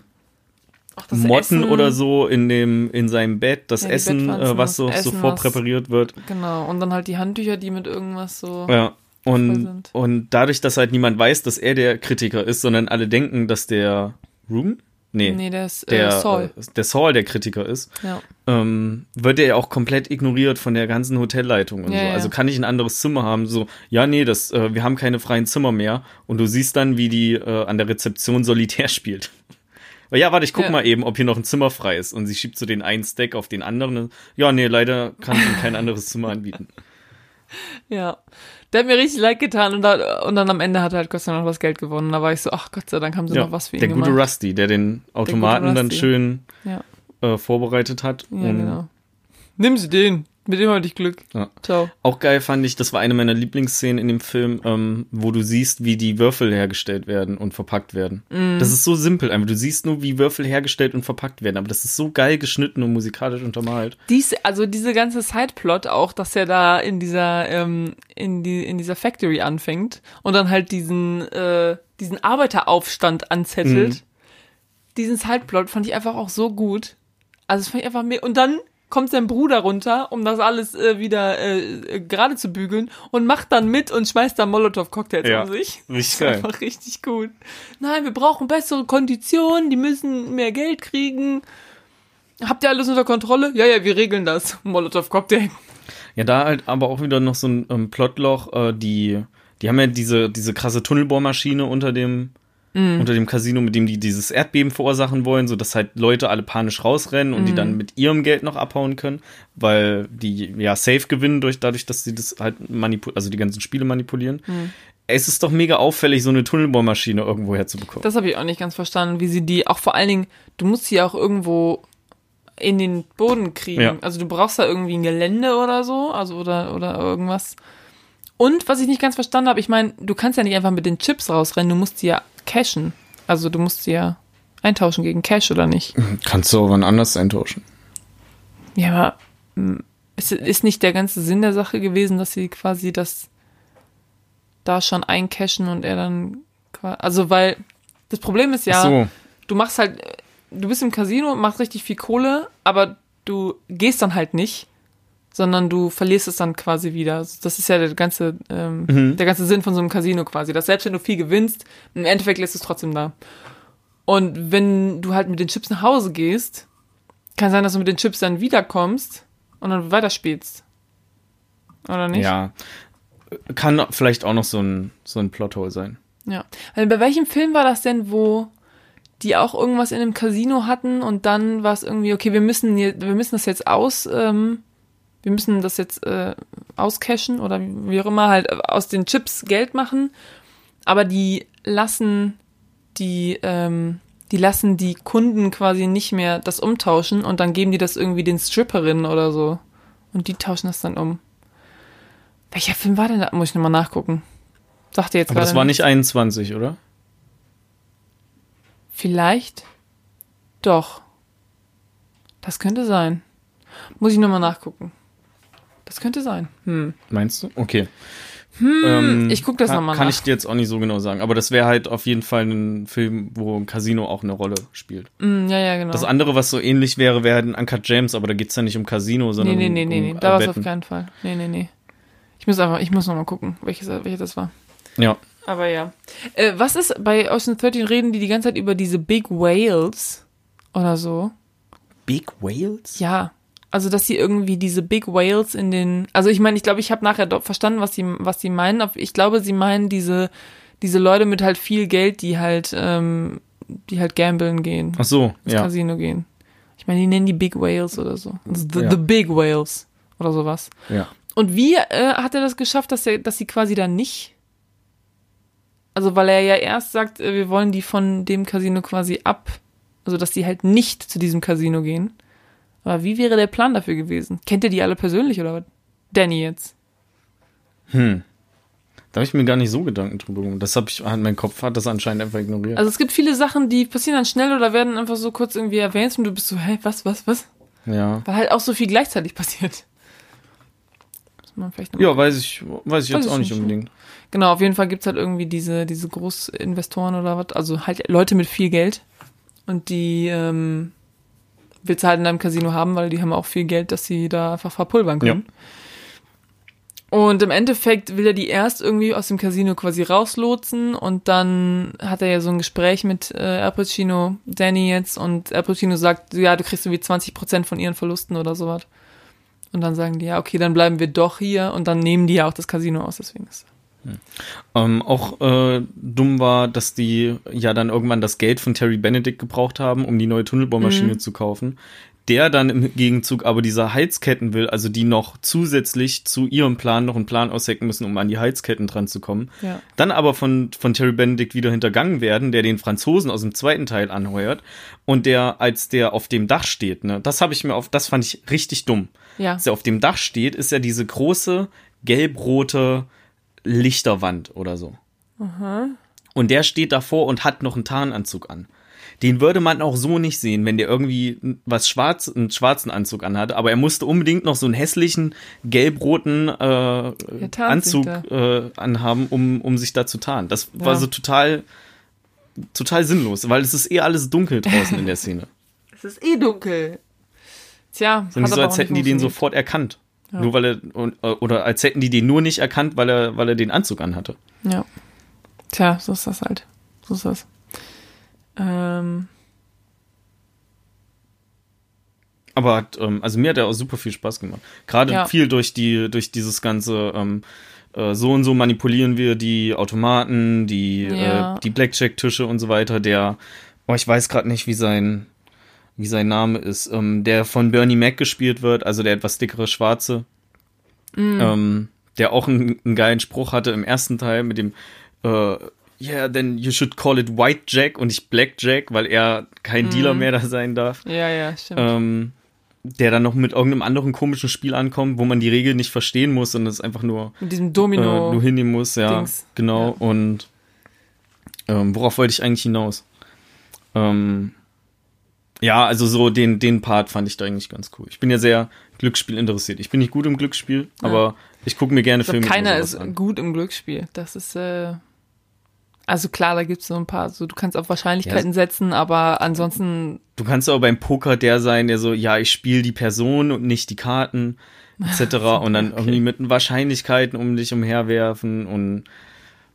das Motten Essen- oder so in dem in seinem Bett, das Ja, Essen, äh, was so, so vorpräpariert wird. Genau. Und dann halt die Handtücher, die mit irgendwas so. Ja. Und, und dadurch, dass halt niemand weiß, dass er der Kritiker ist, sondern alle denken, dass der Ruben? Nee. Nee, der ist der, äh, Saul. äh, der Saul der Kritiker ist, Ja. ähm, wird er ja auch komplett ignoriert von der ganzen Hotelleitung und Ja, so. Also kann ich ein anderes Zimmer haben? So, ja, nee, das, äh, wir haben keine freien Zimmer mehr. Und du siehst dann, wie die äh, an der Rezeption solitär spielt. Ja, warte, ich guck mal eben, ob hier noch ein Zimmer frei ist. Und sie schiebt so den einen Stack auf den anderen. Ja, nee, leider kann ich kein anderes Zimmer anbieten. Ja. Der hat mir richtig leid getan und, da, und dann am Ende hat er halt Gott sei Dank noch das Geld gewonnen. Da war ich so, ach Gott sei Dank haben sie Ja, noch was für ihn der gemacht. gute Rusty, der den Automaten dann Rusty. schön Ja. äh, vorbereitet hat. Ja, genau. Nimm sie den. Mit dem hatte ich Glück. Ja. Ciao. Auch geil fand ich, das war eine meiner Lieblingsszenen in dem Film, ähm, wo du siehst, wie die Würfel hergestellt werden und verpackt werden. Mhm. Das ist so simpel einfach. Du siehst nur, wie Würfel hergestellt und verpackt werden, aber das ist so geil geschnitten und musikalisch untermalt. Dies, also diese ganze Sideplot auch, dass er da in dieser, ähm, in die, in dieser Factory anfängt und dann halt diesen, äh, diesen Arbeiteraufstand anzettelt. Mhm. Diesen Sideplot fand ich einfach auch so gut. Also das fand ich einfach mehr. Und dann kommt sein Bruder runter, um das alles äh, wieder äh, gerade zu bügeln und macht dann mit und schmeißt dann Molotow-Cocktails Ja, um sich. richtig Das ist geil. einfach richtig gut. Nein, wir brauchen bessere Konditionen, die müssen mehr Geld kriegen. Habt ihr alles unter Kontrolle? Ja, ja, wir regeln das. Molotow-Cocktail. Ja, da halt aber auch wieder noch so ein ähm, Plotloch, äh, die, die haben ja diese, diese krasse Tunnelbohrmaschine unter dem, Mhm. unter dem Casino, mit dem die dieses Erdbeben verursachen wollen, so dass halt Leute alle panisch rausrennen und die Mhm. dann mit ihrem Geld noch abhauen können, weil die ja safe gewinnen durch, dadurch, dass sie das halt manipulieren, also die ganzen Spiele manipulieren. Mhm. Es ist doch mega auffällig, so eine Tunnelbohrmaschine irgendwo herzubekommen. Das habe ich auch nicht ganz verstanden, wie sie die, auch vor allen Dingen, du musst sie auch irgendwo in den Boden kriegen. Ja. Also du brauchst da irgendwie ein Gelände oder so, also oder, oder irgendwas. Und was ich nicht ganz verstanden habe, ich meine, du kannst ja nicht einfach mit den Chips rausrennen, du musst sie ja cashen. Also du musst sie ja eintauschen gegen Cash oder nicht. Kannst du auch wann anders eintauschen. Ja, aber ist, ist nicht der ganze Sinn der Sache gewesen, dass sie quasi das da schon eincashen und er dann quasi, also weil das Problem ist ja, so, du machst halt, du bist im Casino, machst richtig viel Kohle, aber du gehst dann halt nicht, sondern du verlierst es dann quasi wieder. Also Das ist ja der ganze, ähm, Mhm. der ganze Sinn von so einem Casino quasi, dass selbst wenn du viel gewinnst, im Endeffekt lässt du es trotzdem da. Und wenn du halt mit den Chips nach Hause gehst, kann sein, dass du mit den Chips dann wiederkommst und dann weiterspielst. Oder nicht? ja. Kann vielleicht auch noch so ein, so ein Plothole sein. Ja. Also bei welchem Film war das denn, wo die auch irgendwas in einem Casino hatten und dann war es irgendwie, okay, wir müssen, wir müssen das jetzt aus, ähm, wir müssen das jetzt äh, auscashen oder wie auch immer, halt aus den Chips Geld machen, aber die lassen die, ähm, die lassen die Kunden quasi nicht mehr das umtauschen und dann geben die das irgendwie den Stripperinnen oder so. Und die tauschen das dann um. Welcher Film war denn da? Muss ich nochmal nachgucken. Sagt ihr jetzt Aber das gerade war nicht 21, oder? Vielleicht. Doch. Das könnte sein. Muss ich nochmal nachgucken. Das könnte sein. Hm. Meinst du? Okay. ähm, ich guck das kann, nochmal Kann nach. ich dir jetzt auch nicht so genau sagen. Aber das wäre halt auf jeden Fall ein Film, wo ein Casino auch eine Rolle spielt. Mm, ja, ja, genau. Das andere, was so ähnlich wäre, wäre ein Uncut James, aber da geht's ja nicht um Casino, nee, sondern nee, um, nee, nee, nee. um Da war es auf keinen Fall. Nee, nee, nee. Ich muss einfach, ich muss nochmal gucken, welches, welches das war. Ja. Aber ja. Äh, was ist, bei Ocean 13 reden die die ganze Zeit über diese Big Whales oder so? Big Whales? Ja. Also, dass sie irgendwie diese Big Whales in den, also ich meine, ich glaube, ich habe nachher doch verstanden, was sie, was sie meinen. Ich glaube, sie meinen diese, diese Leute mit halt viel Geld, die halt, ähm, die halt gamblen gehen, Ach so, ins ja. Casino gehen. Ich meine, die nennen die Big Whales oder so. Also the, Ja. the Big Whales oder sowas. ja. Und wie äh, hat er das geschafft, dass er, dass sie quasi dann nicht? Also weil er ja erst sagt, äh, wir wollen die von dem Casino quasi ab, also dass die halt nicht zu diesem Casino gehen. Aber wie wäre der Plan dafür gewesen? Kennt ihr die alle persönlich oder was? Danny jetzt. Hm. Da habe ich mir gar nicht so Gedanken drüber gemacht. Das habe ich, mein Kopf hat das anscheinend einfach ignoriert. Also es gibt viele Sachen, die passieren dann schnell oder werden einfach so kurz irgendwie erwähnt und du bist so, hä, was, was, was? ja. Weil halt auch so viel gleichzeitig passiert. Ja, weiß ich, weiß ich jetzt auch nicht unbedingt. Genau, auf jeden Fall gibt's halt irgendwie diese, diese Großinvestoren oder was, also halt Leute mit viel Geld. Und die ähm, willst du halt in deinem Casino haben, weil die haben auch viel Geld, dass sie da einfach verpulvern können. Und im Endeffekt will er die erst irgendwie aus dem Casino quasi rauslotsen und dann hat er ja so ein Gespräch mit äh, Al Pacino, Danny jetzt und Al Pacino sagt, ja, du kriegst irgendwie 20% von ihren Verlusten oder sowas. Und dann sagen die, ja, okay, dann bleiben wir doch hier und dann nehmen die ja auch das Casino aus, deswegen ist Ähm, auch äh, dumm war, dass die ja dann irgendwann das Geld von Terry Benedict gebraucht haben, um die neue Tunnelbohrmaschine Mhm. zu kaufen. Der dann im Gegenzug aber diese Heizketten will, also die noch zusätzlich zu ihrem Plan noch einen Plan aushecken müssen, um an die Heizketten dran zu kommen. Ja. Dann aber von, von Terry Benedict wieder hintergangen werden, der den Franzosen aus dem zweiten Teil anheuert und der, als der auf dem Dach steht, ne, das habe ich mir auf, das fand ich richtig dumm. Ja. Als er auf dem Dach steht, ist ja diese große gelb-rote Lichterwand oder so. Und der steht davor und hat noch einen Tarnanzug an. Den würde man auch so nicht sehen, wenn der irgendwie was schwarz, einen schwarzen Anzug anhat. Aber er musste unbedingt noch so einen hässlichen gelb-roten äh, Anzug äh, anhaben, um, um sich da zu tarnen. Das war Ja. so total, total sinnlos, weil es ist eh alles dunkel draußen in der Szene. Es ist eh dunkel. Tja, So, nicht so, als hätten die den sofort erkannt. Nur weil er, äh, oder als hätten die den nur nicht erkannt, weil er, weil er den Anzug anhatte. Ja. Tja, so ist das halt. So ist das. Ähm, Aber hat, ähm, also mir hat er auch super viel Spaß gemacht. Gerade Ja. viel durch die, durch dieses ganze, ähm, äh, so und so manipulieren wir die Automaten, die, Ja. äh, die Blackjack-Tische und so weiter. Der, oh, ich weiß gerade nicht, wie sein, wie sein Name ist, ähm, der von Bernie Mac gespielt wird, also der etwas dickere Schwarze, Mm. ähm, der auch einen, einen geilen Spruch hatte im ersten Teil mit dem, äh, yeah, then you should call it White Jack und nicht Black Jack, weil er kein Mm. Dealer mehr da sein darf ja, ja, stimmt. ähm, der dann noch mit irgendeinem anderen komischen Spiel ankommt, wo man die Regeln nicht verstehen muss und es einfach nur, Mit diesem äh, Domino. nur hinnehmen muss, ja, Dings. genau. Ja. Und ähm, worauf wollte ich eigentlich hinaus? Ähm, ja, also so den, den Part fand ich da eigentlich ganz cool. Ich bin ja sehr Glücksspiel interessiert. Ich bin nicht gut im Glücksspiel, Ja. aber ich gucke mir gerne ich glaub, Filme keiner ist an. gut im Glücksspiel. Das ist, äh, also klar, da gibt's so ein paar, so du kannst auf Wahrscheinlichkeiten setzen, aber ansonsten, Du kannst aber beim Poker der sein, der so, ja, ich spiele die Person und nicht die Karten, etc. und dann Okay. irgendwie mit Wahrscheinlichkeiten um dich umherwerfen und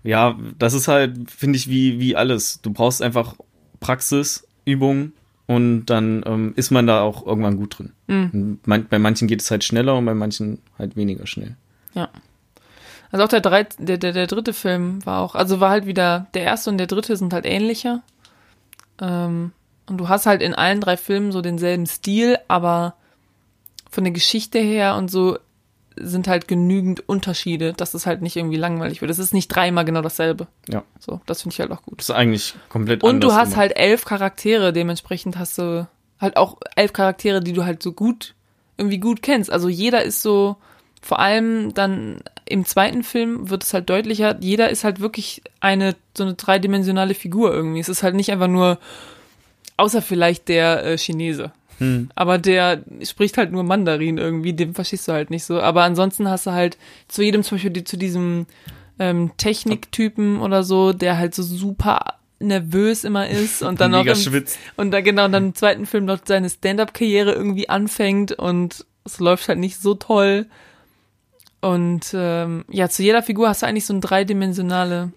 ja, das ist halt, finde ich, wie, wie alles. Du brauchst einfach Praxis, Übung und dann ähm, ist man da auch irgendwann gut drin. Mhm. Man, bei manchen geht es halt schneller und bei manchen halt weniger schnell. ja. Also auch der, drei, der, der, der dritte Film war auch, also war halt wieder, der erste und der dritte sind halt ähnlicher. Ähm, und du hast halt in allen drei Filmen so denselben Stil, aber von der Geschichte her und so sind halt genügend Unterschiede, dass es halt nicht irgendwie langweilig wird. Es ist nicht dreimal genau dasselbe. Ja, So, das finde ich halt auch gut. das ist eigentlich komplett Und du hast gemacht. halt elf Charaktere, dementsprechend hast du halt auch elf Charaktere, die du halt so gut, irgendwie gut kennst. Also jeder ist so, vor allem dann im zweiten Film wird es halt deutlicher, jeder ist halt wirklich eine, so eine dreidimensionale Figur irgendwie. Es ist halt nicht einfach nur, außer vielleicht der äh, Chinese. Hm. Aber der spricht halt nur Mandarin irgendwie, dem verstehst du halt nicht so. Aber ansonsten hast du halt zu jedem, zum Beispiel zu diesem ähm, Techniktypen oder so, der halt so super nervös immer ist und dann noch Mega im, schwitzt. und dann genau und dann im zweiten Film noch seine Stand-up-Karriere irgendwie anfängt und es läuft halt nicht so toll. Und ähm, ja, zu jeder Figur hast du eigentlich so ein dreidimensionale,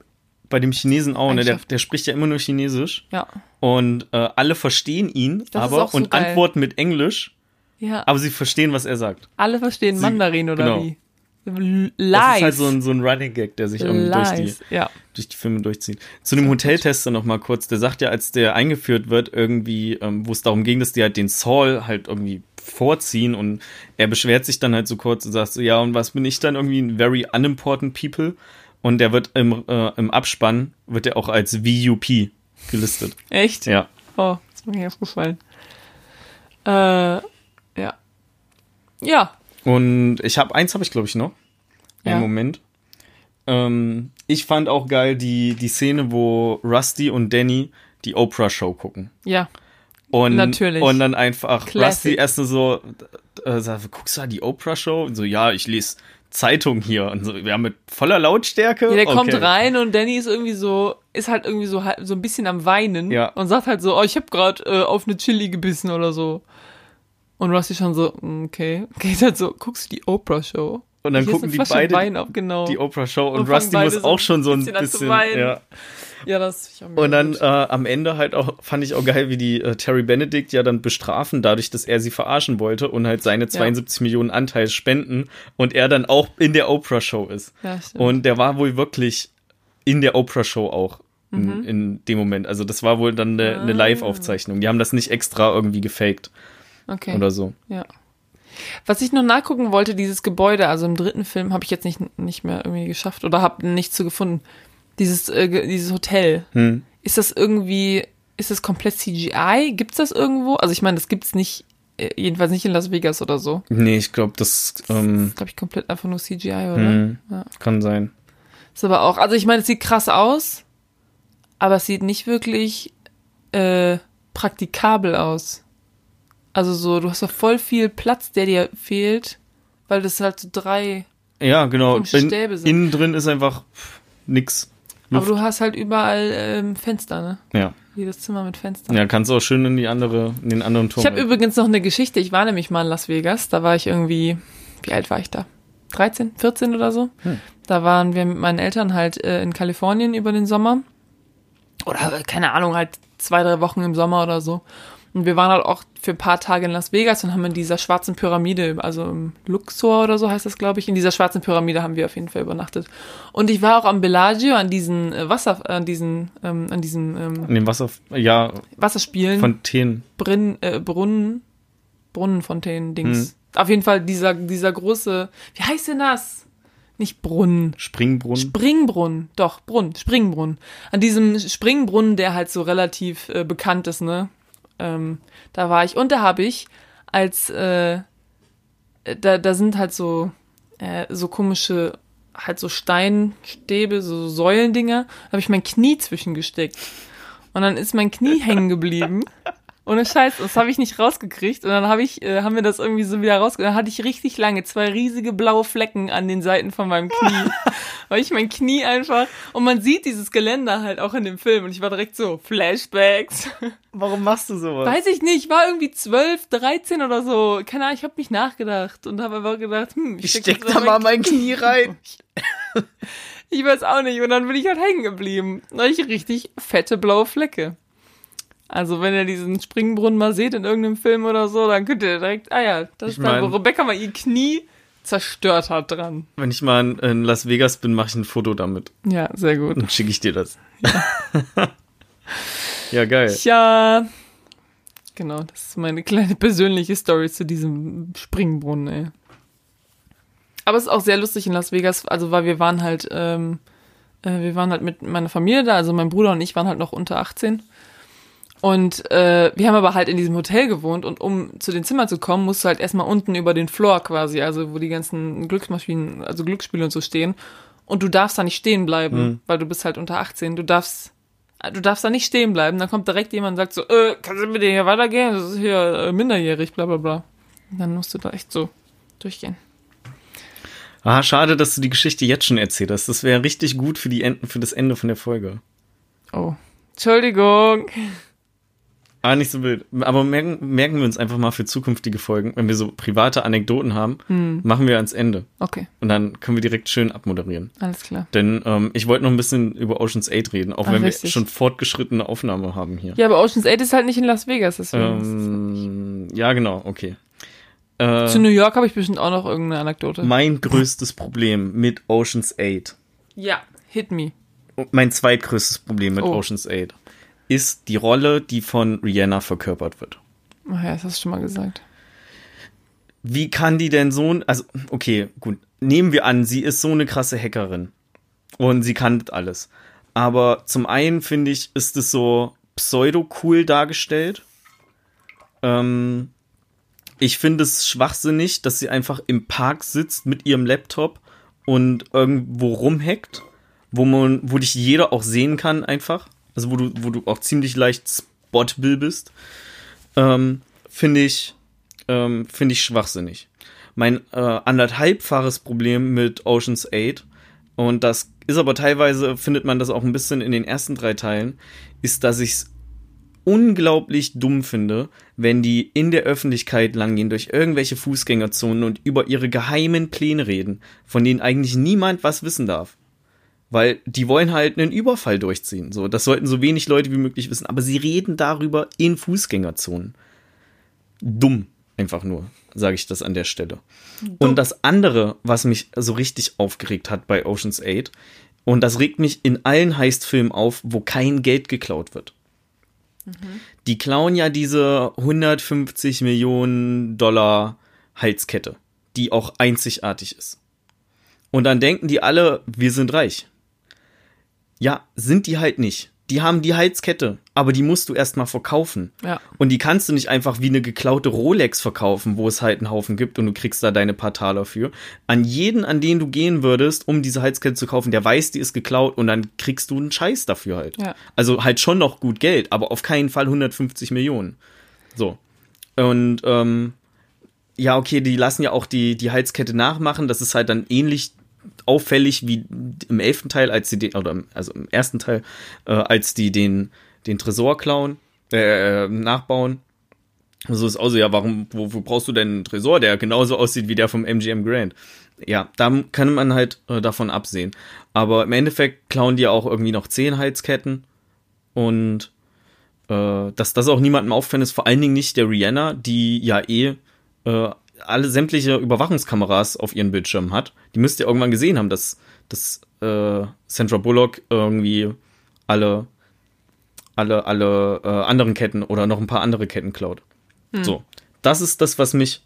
Bei dem Chinesen auch, ne? Der, der spricht ja immer nur Chinesisch. ja, Und äh, alle verstehen ihn, Das aber so und geil. antworten mit Englisch, ja. aber sie verstehen, was er sagt. Alle verstehen Sie- Mandarin oder genau. wie? Das Lies. ist halt so ein, so ein Running Gag, der sich irgendwie durch die. Ja. durch die Filme durchzieht. Zu dem Hoteltester noch mal kurz. Der sagt ja, als der eingeführt wird, irgendwie, ähm, wo es darum ging, dass die halt den Saul halt irgendwie vorziehen und er beschwert sich dann halt so kurz und sagt so, ja, und was bin ich dann irgendwie ein very unimportant people? Und der wird im, äh, im Abspann, wird er auch als VUP gelistet. Echt? Ja. Oh, das ist mir nicht aufgefallen. Äh, ja. Ja. Und ich habe eins habe ich glaube ich noch. Einen Ja. Moment. Ähm, ich fand auch geil die die Szene, wo Rusty und Danny die Oprah Show gucken. Ja. Und, Natürlich. Und dann einfach Classic. Rusty erst so äh, sagt, guckst du da die Oprah Show? Und so ja, ich lese Zeitung hier und so. Wir haben mit voller Lautstärke. Ja, der Okay. kommt rein und Danny ist irgendwie so, ist halt irgendwie so so ein bisschen am Weinen Ja. und sagt halt so, oh, ich habe gerade äh, auf eine Chili gebissen oder so. Und Rusty schon so, mm, okay, geht halt so, guckst du die Oprah Show? Und dann gucken die Flasche beide auf, genau. die Oprah Show und, Und Rusty muss so auch schon so ein bisschen an zu weinen. ja. Ja, das ich auch Und dann äh, am Ende halt auch, fand ich auch geil, wie die äh, Terry Benedict ja dann bestrafen, dadurch, dass er sie verarschen wollte und halt seine 72 Millionen Anteil spenden und er dann auch in der Oprah Show ist. ja. Und der war wohl wirklich in der Oprah Show auch Mhm. in, in dem Moment. Also das war wohl dann eine, Ah. eine Live-Aufzeichnung. Die haben das nicht extra irgendwie gefaked okay. oder so. Ja. Was ich noch nachgucken wollte, dieses Gebäude, also im dritten Film habe ich jetzt nicht, nicht mehr irgendwie geschafft oder habe nichts zu gefunden. Dieses, äh, dieses Hotel. Hm. Ist das irgendwie, ist das komplett CGI? Gibt's das irgendwo? Also ich meine, das gibt's nicht, äh, jedenfalls nicht in Las Vegas oder so. Nee, ich glaube, das ähm, Glaube ich komplett einfach nur CGI, oder? hm, Ja. kann sein. Ist aber auch, also ich meine, es sieht krass aus, aber es sieht nicht wirklich äh, praktikabel aus. Also so, du hast doch voll viel Platz, der dir fehlt, weil das halt so drei Ja, genau. In, Stäbe sind. innen drin ist einfach pff, nix. Luft. Aber du hast halt überall ähm, Fenster, ne? Ja. Jedes Zimmer mit Fenstern. Ja, kannst du auch schön in die andere, in den anderen Turm. Ich habe übrigens noch eine Geschichte. Ich war nämlich mal in Las Vegas. Da war ich irgendwie, wie alt war ich da? 13, 14 oder so. Hm. Da waren wir mit meinen Eltern halt äh, in Kalifornien über den Sommer. Oder äh, keine Ahnung, halt zwei, drei Wochen im Sommer oder so. Und wir waren halt auch für ein paar Tage in Las Vegas und haben in dieser schwarzen Pyramide, also im Luxor oder so heißt das, glaube ich, in dieser schwarzen Pyramide haben wir auf jeden Fall übernachtet. Und ich war auch am Bellagio an diesen äh, Wasser, an diesen, ähm, an diesen ähm, in dem Wasser, ja, Wasserspielen. Fontänen. Brin, äh, Brunnen, Brunnenfontänen-Dings. Hm. Auf jeden Fall dieser, dieser große, wie heißt denn das? Nicht Brunnen. Springbrunnen. Springbrunnen, doch, Brunnen, Springbrunnen. An diesem Springbrunnen, der halt so relativ äh, bekannt ist, ne? Ähm, da war ich. Und da habe ich als, äh, da, da sind halt so, äh, so komische, halt so Steinstäbe, so Säulendinger. Da habe ich mein Knie zwischengesteckt. Und dann ist mein Knie hängen geblieben. Ohne Scheiß, das habe ich nicht rausgekriegt. Und dann habe ich, äh, haben wir das irgendwie so wieder rausgekriegt. Dann hatte ich richtig lange zwei riesige blaue Flecken an den Seiten von meinem Knie. weil ich mein Knie einfach, und man sieht dieses Geländer halt auch in dem Film. Und ich war direkt so, Flashbacks. Warum machst du sowas? Weiß ich nicht, ich war irgendwie 12, 13 oder so. Keine Ahnung, ich habe mich nachgedacht und habe einfach gedacht, hm, ich steck steck da mal mein Knie rein. Ich weiß auch nicht. Und dann bin ich halt hängen geblieben. Da hatte ich richtig fette blaue Flecke. Also wenn ihr diesen Springbrunnen mal seht in irgendeinem Film oder so, dann könnt ihr direkt, ah ja, das Ich ist da, wo Rebecca mal ihr Knie zerstört hat dran. Wenn ich mal in, Las Vegas bin, mache ich ein Foto damit. Ja, sehr gut. Dann schicke ich dir das. Ja, geil. Tja. Genau, das ist meine kleine persönliche Story zu diesem Springbrunnen, ey. Aber es ist auch sehr lustig in Las Vegas, also weil wir waren halt, ähm, äh, wir waren halt mit meiner Familie da, also mein Bruder und ich waren halt noch unter 18. Und äh, wir haben aber halt in diesem Hotel gewohnt und um zu den Zimmern zu kommen, musst du halt erstmal unten über den Floor quasi, also wo die ganzen Glücksmaschinen, also Glücksspiele und so stehen. Und du darfst da nicht stehen bleiben, Mhm. weil du bist halt unter 18. Du darfst du darfst da nicht stehen bleiben. Dann kommt direkt jemand und sagt so, äh, kannst du mit dir hier weitergehen? Das ist hier äh, minderjährig, bla bla bla. Und dann musst du da echt so durchgehen. Ah, schade, dass du die Geschichte jetzt schon erzählt hast. Das wäre richtig gut für, die Enden, für das Ende von der Folge. Oh. Entschuldigung. Ah, nicht so wild. Aber merken, merken wir uns einfach mal für zukünftige Folgen, wenn wir so private Anekdoten haben, hm. machen wir ans Ende. Okay. Und dann können wir direkt schön abmoderieren. Alles klar. Denn ähm, ich wollte noch ein bisschen über Ocean's 8 reden, auch Ach, wenn richtig. wir schon fortgeschrittene Aufnahme haben hier. Ja, aber Ocean's 8 ist halt nicht in Las Vegas, deswegen. Ähm, ja, genau, okay. Äh, Zu New York habe ich bestimmt auch noch irgendeine Anekdote. Mein größtes Problem mit Ocean's 8. Ja, hit me. Mein zweitgrößtes Problem mit oh. Ocean's 8 ist die Rolle, die von Rihanna verkörpert wird. Ach ja, das hast du schon mal gesagt. Wie kann die denn so, also, okay, gut, nehmen wir an, sie ist so eine krasse Hackerin. Und sie kann alles. Aber zum einen finde ich, ist es so pseudo-cool dargestellt. Ähm, ich finde es schwachsinnig, dass sie einfach im Park sitzt mit ihrem Laptop und irgendwo rumhackt, wo man, wo dich jeder auch sehen kann einfach also wo du, wo du auch ziemlich leicht spotable bist, ähm, finde ich, ähm, finde ich schwachsinnig. Mein äh, anderthalbfaches Problem mit Oceans 8, und das ist aber teilweise, findet man das auch ein bisschen in den ersten drei Teilen, ist, dass ich es unglaublich dumm finde, wenn die in der Öffentlichkeit langgehen durch irgendwelche Fußgängerzonen und über ihre geheimen Pläne reden, von denen eigentlich niemand was wissen darf. Weil die wollen halt einen Überfall durchziehen. So, das sollten so wenig Leute wie möglich wissen. Aber sie reden darüber in Fußgängerzonen. Dumm, einfach nur, sage ich das an der Stelle. Dumm. Und das andere, was mich so richtig aufgeregt hat bei Ocean's 8, und das regt mich in allen Heist-Filmen auf, wo kein Geld geklaut wird. Mhm. Die klauen ja diese 150 Millionen Dollar Halskette, die auch einzigartig ist. Und dann denken die alle, wir sind reich. Ja, sind die halt nicht. Die haben die Heizkette, aber die musst du erstmal verkaufen. Ja. Und die kannst du nicht einfach wie eine geklaute Rolex verkaufen, wo es halt einen Haufen gibt und du kriegst da deine paar Taler für. An jeden, an den du gehen würdest, um diese Heizkette zu kaufen, der weiß, die ist geklaut und dann kriegst du einen Scheiß dafür halt. Ja. Also halt schon noch gut Geld, aber auf keinen Fall 150 Millionen. So. Und ähm, ja, okay, die lassen ja auch die, die Heizkette nachmachen. Das ist halt dann ähnlich auffällig wie im elften Teil, als sie den, oder also im ersten Teil, äh, als die den, den Tresor klauen, äh, nachbauen. So ist auch so, ja, warum, wofür brauchst du denn einen Tresor, der genauso aussieht wie der vom MGM Grand? Ja, da kann man halt äh, davon absehen. Aber im Endeffekt klauen die auch irgendwie noch zehn Heizketten und äh, dass das auch niemandem auffällt, ist vor allen Dingen nicht der Rihanna, die ja eh äh, alle sämtliche Überwachungskameras auf ihren Bildschirmen hat. Die müsst ihr irgendwann gesehen haben, dass, dass äh, Sandra Bullock irgendwie alle, alle, alle äh, anderen Ketten oder noch ein paar andere Ketten klaut. Hm. So. Das ist das, was mich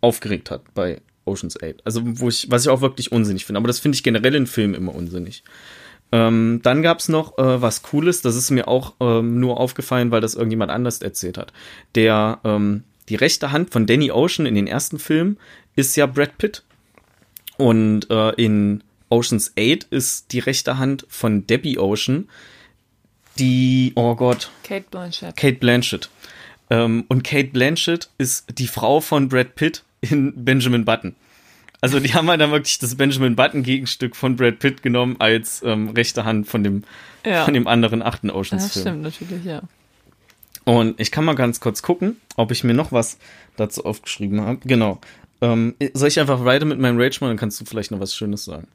aufgeregt hat bei Ocean's 8. Also, wo ich, was ich auch wirklich unsinnig finde. Aber das finde ich generell in Filmen immer unsinnig. Ähm, dann gab's noch äh, was Cooles, das ist mir auch ähm, nur aufgefallen, weil das irgendjemand anders erzählt hat. Der ähm, die rechte Hand von Danny Ocean in den ersten Filmen ist ja Brad Pitt. Und äh, in Oceans 8 ist die rechte Hand von Debbie Ocean die, oh Gott. Kate Blanchett. Kate Blanchett. Ähm, und Kate Blanchett ist die Frau von Brad Pitt in Benjamin Button. Also die haben halt dann wirklich das Benjamin Button Gegenstück von Brad Pitt genommen als ähm, rechte Hand von dem, ja. von dem anderen achten Oceans Film. Ja, stimmt natürlich, ja. Und ich kann mal ganz kurz gucken, ob ich mir noch was dazu aufgeschrieben habe. Genau. Ähm, soll ich einfach weiter mit meinem Rage machen, dann kannst du vielleicht noch was Schönes sagen.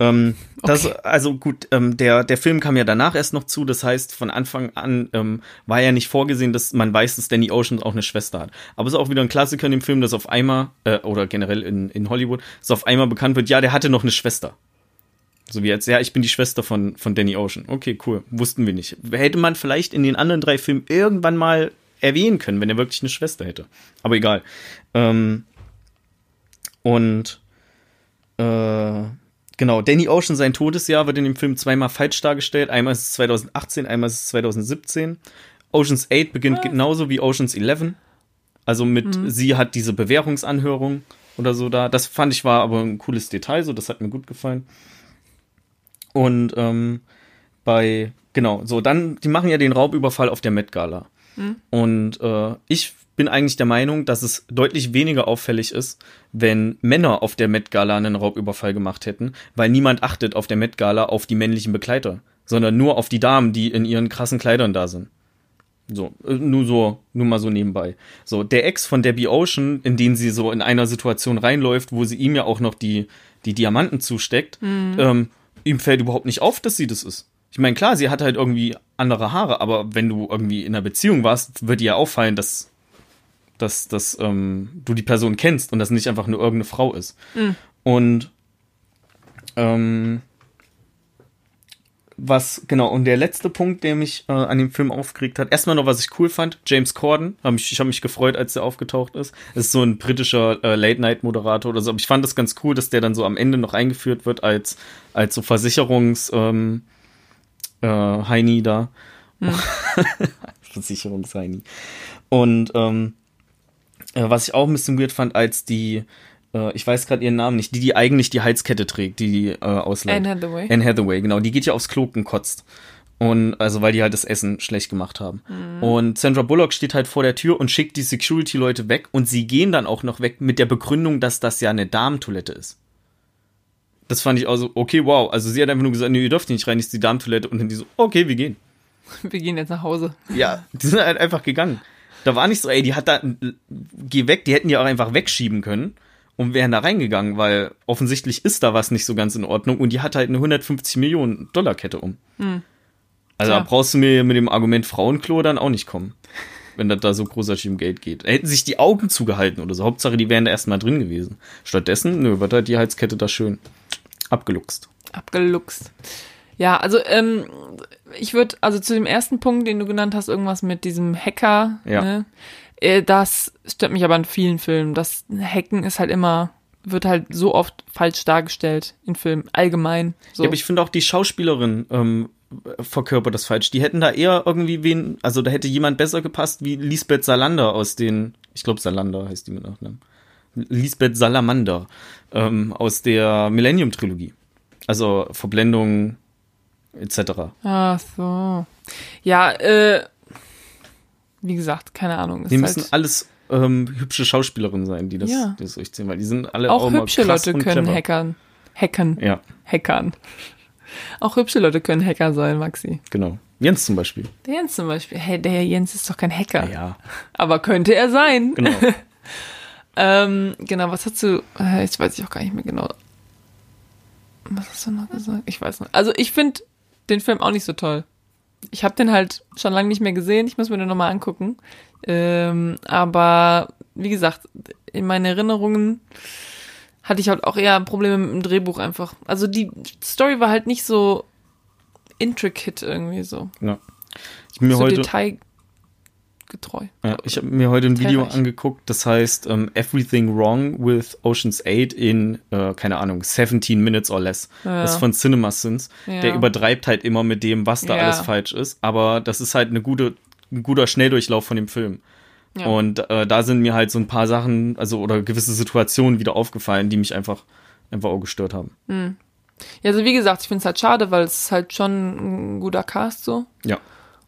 Ähm, okay. das, also gut, ähm, der, der Film kam ja danach erst noch zu, das heißt, von Anfang an ähm, war ja nicht vorgesehen, dass man weiß, dass Danny Ocean auch eine Schwester hat. Aber es ist auch wieder ein Klassiker in dem Film, dass auf einmal, äh, oder generell in, in Hollywood, dass auf einmal bekannt wird, ja, der hatte noch eine Schwester. So wie jetzt, ja, ich bin die Schwester von, von Danny Ocean. Okay, cool. Wussten wir nicht. Hätte man vielleicht in den anderen drei Filmen irgendwann mal erwähnen können, wenn er wirklich eine Schwester hätte. Aber egal. Ähm, und äh, genau, Danny Ocean, sein Todesjahr wird in dem Film zweimal falsch dargestellt. Einmal ist es 2018, einmal ist es 2017. Oceans 8 beginnt genauso wie Oceans 11. Also mit, mhm. sie hat diese Bewährungsanhörung oder so da. Das fand ich war aber ein cooles Detail, so das hat mir gut gefallen. Und ähm, bei, genau, so, dann, die machen ja den Raubüberfall auf der Met Gala. Hm. Und äh, ich bin eigentlich der Meinung, dass es deutlich weniger auffällig ist, wenn Männer auf der Met Gala einen Raubüberfall gemacht hätten, weil niemand achtet auf der Met Gala auf die männlichen Begleiter, sondern nur auf die Damen, die in ihren krassen Kleidern da sind. So, äh, nur so, nur mal so nebenbei. So, der Ex von Debbie Ocean, in den sie so in einer Situation reinläuft, wo sie ihm ja auch noch die, die Diamanten zusteckt, ähm, ihm fällt überhaupt nicht auf, dass sie das ist. Ich meine, klar, sie hat halt irgendwie andere Haare, aber wenn du irgendwie in einer Beziehung warst, wird dir ja auffallen, dass, dass, dass ähm, du die Person kennst und das nicht einfach nur irgendeine Frau ist. Und ähm, was, genau, und der letzte Punkt, der mich äh, an dem Film aufgeregt hat, erstmal noch, was ich cool fand, James Corden, hab mich, ich habe mich gefreut, als der aufgetaucht ist. Das ist so ein britischer äh, Late-Night-Moderator oder so, aber ich fand das ganz cool, dass der dann so am Ende noch eingeführt wird als, als so Versicherungs, ähm, äh, Heini da. Versicherungsheini. Und ähm, äh, was ich auch ein bisschen weird fand, als die, äh, ich weiß gerade ihren Namen nicht, die, die eigentlich die Halskette trägt, die die äh, ausleiht. Anne Hathaway. Anne Hathaway, genau. Die geht ja aufs Klo und kotzt. Und also weil die halt das Essen schlecht gemacht haben. Und Sandra Bullock steht halt vor der Tür und schickt die Security-Leute weg und sie gehen dann auch noch weg mit der Begründung, dass das ja eine Damentoilette ist. Das fand ich also, okay, wow. Also sie hat einfach nur gesagt, nee, ihr dürft hier nicht rein, ist die Damentoilette. Und dann die so, okay, wir gehen. Wir gehen jetzt nach Hause. Ja, die sind halt einfach gegangen. Da war nicht so, ey, die hat da, geh weg, die hätten die auch einfach wegschieben können und wären da reingegangen, weil offensichtlich ist da was nicht so ganz in Ordnung und die hat halt eine 150 Millionen Dollar Kette um. Also Tja. da brauchst du mir mit dem Argument Frauenklo dann auch nicht kommen, wenn das da so großartig um Geld geht. Da hätten sich die Augen zugehalten oder so. Hauptsache, die wären da erstmal drin gewesen. Stattdessen, nö, wird halt die Halskette da schön abgeluchst. Abgeluchst. Ja, also ähm, ich würde, also zu dem ersten Punkt, den du genannt hast, irgendwas mit diesem Hacker, Ja. ne? Äh, das stört mich aber in vielen Filmen. Das Hacken ist halt immer, wird halt so oft falsch dargestellt in Filmen, allgemein. So. Ja, aber ich finde auch die Schauspielerin ähm, verkörpert das falsch. Die hätten da eher irgendwie wen, also da hätte jemand besser gepasst wie Lisbeth Salander aus den, ich glaube Salander heißt die mit Nachnamen. Lisbeth Salamander ähm, aus der Millennium-Trilogie. Also Verblendung etc. Ach so. Ja, äh, wie gesagt, keine Ahnung. ist Die müssen halt, alles ähm, hübsche Schauspielerinnen sein, die das, Ja. die das durchziehen, weil die sind alle auch immer hübsche Leute können clever. hackern. Hacken. Ja, Hackern. Auch hübsche Leute können Hacker sein, Maxi. genau. Jens zum Beispiel. Der Jens zum Beispiel. Hey, der Jens ist doch kein Hacker. Ja, Aber könnte er sein. genau. Ähm, genau, was hast du, äh, jetzt weiß ich auch gar nicht mehr genau. Was hast du noch gesagt? Ich weiß nicht. Also ich finde den Film auch nicht so toll. Ich habe den halt schon lange nicht mehr gesehen. Ich muss mir den nochmal angucken. Ähm, aber wie gesagt, in meinen Erinnerungen hatte ich halt auch eher Probleme mit dem Drehbuch einfach. Also die Story war halt nicht so intricate irgendwie so. ja. Ich bin mir so heute detailgetreu. Ja, ich habe mir heute ein Video angeguckt, das heißt ähm, Everything Wrong with Ocean's 8 in, äh, keine Ahnung, 17 Minutes or less. Ja. Das ist von CinemaSins. Ja. Der übertreibt halt immer mit dem, was da alles falsch ist. Aber das ist halt eine gute, ein guter Schnelldurchlauf von dem Film. Und äh, da sind mir halt so ein paar Sachen, also oder gewisse Situationen wieder aufgefallen, die mich einfach, einfach auch gestört haben. Ja, also wie gesagt, ich finde es halt schade, weil es ist halt schon ein guter Cast so. Ja.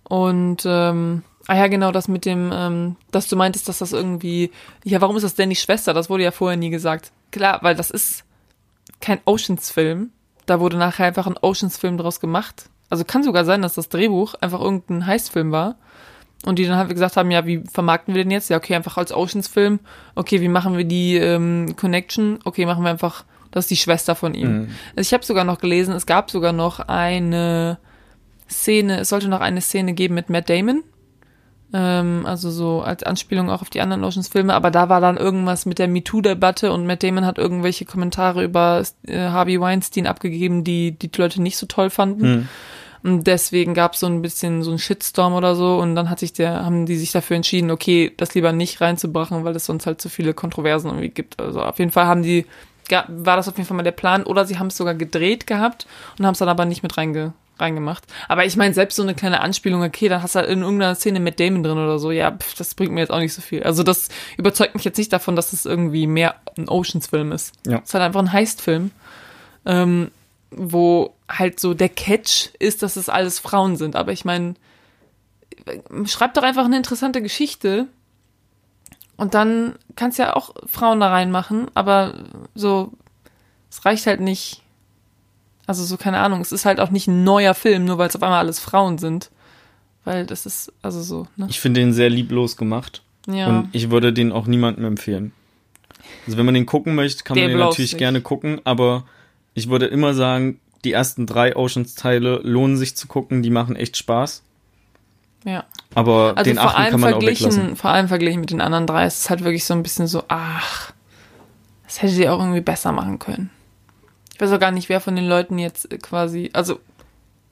Und ähm, ah ja, genau, das mit dem, ähm, dass du meintest, dass das irgendwie, ja, warum ist das denn nicht Schwester? Das wurde ja vorher nie gesagt. Klar, weil das ist kein Oceans-Film. Da wurde nachher einfach ein Oceans-Film draus gemacht. Also kann sogar sein, dass das Drehbuch einfach irgendein Heistfilm war. Und die dann halt gesagt haben, ja, wie vermarkten wir den jetzt? Ja, okay, einfach als Oceans-Film. Okay, wie machen wir die ähm, Connection? Okay, machen wir einfach, das ist die Schwester von ihm. Also ich habe sogar noch gelesen, es gab sogar noch eine Szene, es sollte noch eine Szene geben mit Matt Damon. Ähm, also so als Anspielung auch auf die anderen Oceans-Filme, aber da war dann irgendwas mit der MeToo-Debatte und Matt Damon hat irgendwelche Kommentare über äh, Harvey Weinstein abgegeben, die die Leute nicht so toll fanden. Und deswegen gab es so ein bisschen so einen Shitstorm oder so und dann hat sich der, haben die sich dafür entschieden, okay, das lieber nicht reinzubrachen, weil es sonst halt zu viele Kontroversen irgendwie gibt. Also auf jeden Fall haben die, war das auf jeden Fall mal der Plan oder sie haben es sogar gedreht gehabt und haben es dann aber nicht mit reinge, reingemacht. Aber ich meine, selbst so eine kleine Anspielung, okay, dann hast du halt in irgendeiner Szene mit Damon drin oder so, ja, pff, das bringt mir jetzt auch nicht so viel. Also das überzeugt mich jetzt nicht davon, dass es irgendwie mehr ein Oceans-Film ist. Ja. Es ist halt einfach ein Heist-Film, ähm, wo halt so der Catch ist, dass es alles Frauen sind. Aber ich meine, schreib doch einfach eine interessante Geschichte und dann kannst du ja auch Frauen da reinmachen, aber so, es reicht halt nicht. Also so, keine Ahnung, es ist halt auch nicht ein neuer Film, nur weil es auf einmal alles Frauen sind. Weil das ist, also so, ne? Ich finde den sehr lieblos gemacht. Ja. Und ich würde den auch niemandem empfehlen. Also wenn man den gucken möchte, kann man Der den bloß natürlich nicht. gerne gucken, aber ich würde immer sagen, die ersten drei Oceans-Teile lohnen sich zu gucken, die machen echt Spaß. ja. Aber Also den achten kann man auch weglassen. verglichen, vor allem verglichen mit den anderen drei, ist es halt wirklich so ein bisschen so, ach, das hätte sie auch irgendwie besser machen können. Ich weiß auch gar nicht, wer von den Leuten jetzt quasi, also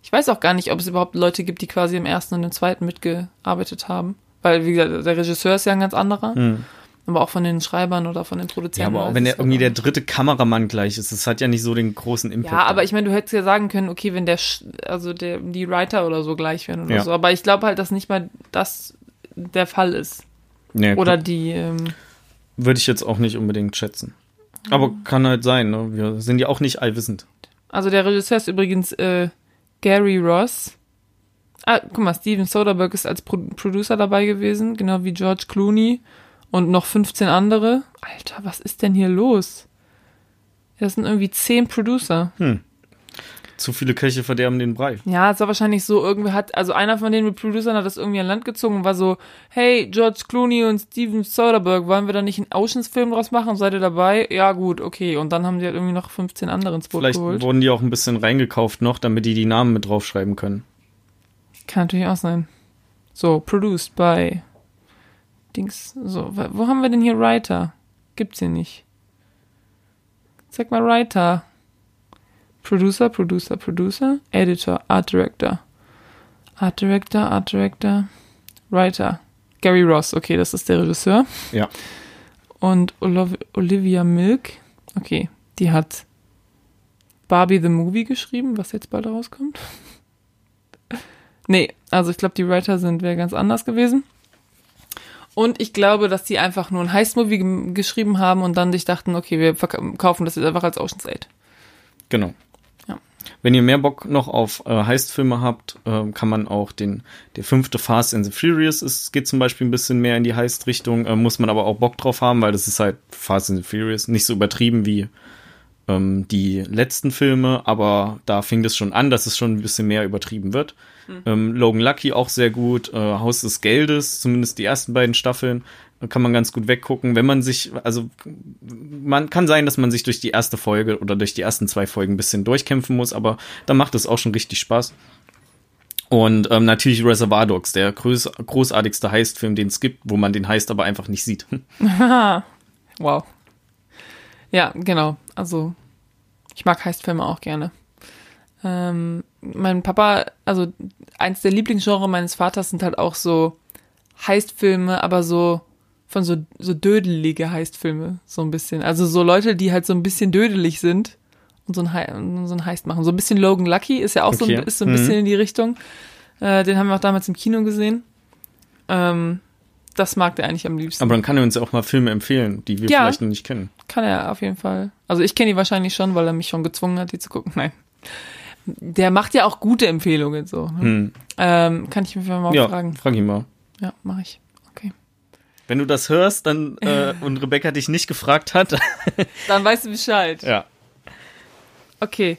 ich weiß auch gar nicht, ob es überhaupt Leute gibt, die quasi im ersten und im zweiten mitgearbeitet haben. Weil, wie gesagt, der Regisseur ist ja ein ganz anderer. Hm. Aber auch von den Schreibern oder von den Ja, Produzenten. aber auch wenn der irgendwie der dritte Kameramann gleich ist, das hat ja nicht so den großen. Impact. Ja, aber ich meine, du hättest ja sagen können, okay, wenn der, also der, die Writer oder so gleich wären oder Ja. so. Aber ich glaube halt, dass nicht mal das der Fall ist. nee, Oder die, ähm, würde ich jetzt auch nicht unbedingt schätzen. Aber kann halt sein, ne? Wir sind ja auch nicht allwissend. Also der Regisseur ist übrigens äh, Gary Ross. Ah, guck mal, Steven Soderbergh ist als Pro Producer dabei gewesen, genau wie George Clooney und noch 15 andere. Alter, was ist denn hier los? Das sind irgendwie 10 Producer. Zu viele Köche verderben den Brei. Ja, es war wahrscheinlich so, irgendwie hat, also einer von den Producern hat das irgendwie an Land gezogen und war so, hey, George Clooney und Steven Soderbergh, wollen wir da nicht einen Oceans-Film draus machen? Seid ihr dabei? Ja, gut, okay. Und dann haben die halt irgendwie noch 15 andere ins Boot Vielleicht geholt. wurden die auch ein bisschen reingekauft noch, damit die die Namen mit draufschreiben können. Kann natürlich auch sein. So, produced by Dings. So, wo haben wir denn hier Writer? Gibt's hier nicht. Sag mal Writer. Producer, Producer, Producer, Editor, Art Director. Art Director, Art Director, Writer. Gary Ross, okay, das ist der Regisseur. Ja. Und Olivia Milk, okay, die hat Barbie the Movie geschrieben, was jetzt bald rauskommt. Nee, also ich glaube, die Writer sind wer ganz anders gewesen. Und ich glaube, dass die einfach nur ein Heist-Movie geschrieben haben und dann sich dachten, okay, wir verkaufen das jetzt einfach als Ocean's 8. Genau. Wenn ihr mehr Bock noch auf äh, Heistfilme habt, äh, kann man auch den, der fünfte Fast and the Furious ist, geht zum Beispiel ein bisschen mehr in die Heist-Richtung, äh, muss man aber auch Bock drauf haben, weil das ist halt Fast and the Furious, nicht so übertrieben wie ähm, die letzten Filme, aber da fing das schon an, dass es schon ein bisschen mehr übertrieben wird. Ähm, Logan Lucky auch sehr gut, äh, Haus des Geldes, zumindest die ersten beiden Staffeln, kann man ganz gut weggucken. Wenn man sich, also man kann sein, dass man sich durch die erste Folge oder durch die ersten zwei Folgen ein bisschen durchkämpfen muss, aber da macht es auch schon richtig Spaß. Und ähm, natürlich Reservoir Dogs, der groß, großartigste Heistfilm, den es gibt, wo man den Heist aber einfach nicht sieht. Wow. Ja, genau. Also, ich mag Heistfilme auch gerne. Ähm, mein Papa, also eins der Lieblingsgenre meines Vaters sind halt auch so Heistfilme, aber so von so, so dödelige Heistfilme, so ein bisschen. Also so Leute, die halt so ein bisschen dödelig sind und so ein, so ein Heist machen. So ein bisschen Logan Lucky ist ja auch so, Okay. ein, ist so ein Mhm. bisschen in die Richtung. Äh, den haben wir auch damals im Kino gesehen. Ähm, das mag der eigentlich am liebsten. aber dann kann er uns auch mal Filme empfehlen, die wir Ja. vielleicht noch nicht kennen. Kann er auf jeden Fall. Also ich kenne die wahrscheinlich schon, weil er mich schon gezwungen hat, die zu gucken. Nein. Der macht ja auch gute Empfehlungen so. Ne? Hm. Ähm, kann ich mich mal Ja, fragen. frag ihn mal. Ja, mache ich. Wenn du das hörst, dann äh, und Rebecca dich nicht gefragt hat, Dann weißt du Bescheid. ja. Okay.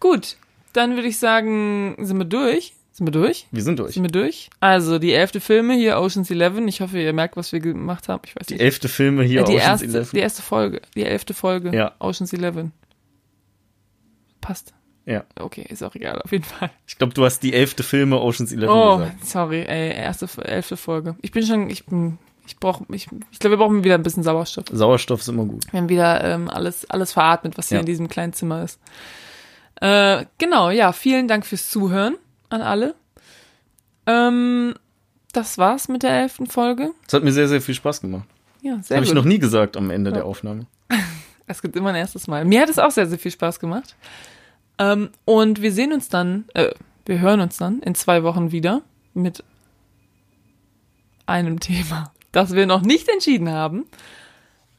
Gut. Dann würde ich sagen, sind wir durch? Sind wir durch? Wir sind durch. Sind wir durch? Also die elfte Filme hier, Ocean's Eleven. Ich hoffe, ihr merkt, was wir gemacht haben. Ich weiß Die nicht. elfte Filme hier Äh, die, Ocean's erste, Eleven. die erste Folge. Die elfte Folge. Ja. Ocean's Eleven. Passt. Ja. Okay, ist auch egal, auf jeden Fall. Ich glaube, du hast die elfte Filme Ocean's Eleven Oh, gesagt. sorry, ey, erste, elfte Folge. Ich bin schon, ich bin, ich brauche, ich, ich glaube, wir brauchen wieder ein bisschen Sauerstoff. Sauerstoff ist immer gut. Wir haben wieder ähm, alles, alles veratmet, was hier Ja. in diesem kleinen Zimmer ist. Äh, genau, ja, vielen Dank fürs Zuhören an alle. Ähm, das war's mit der elften Folge. Es hat mir sehr, sehr viel Spaß gemacht. Ja, sehr habe ich noch nie gesagt am Ende Ja. der Aufnahme. Es gibt immer ein erstes Mal. Mir hat es auch sehr, sehr viel Spaß gemacht. Ähm, und wir sehen uns dann, äh, wir hören uns dann in zwei Wochen wieder mit einem Thema, das wir noch nicht entschieden haben.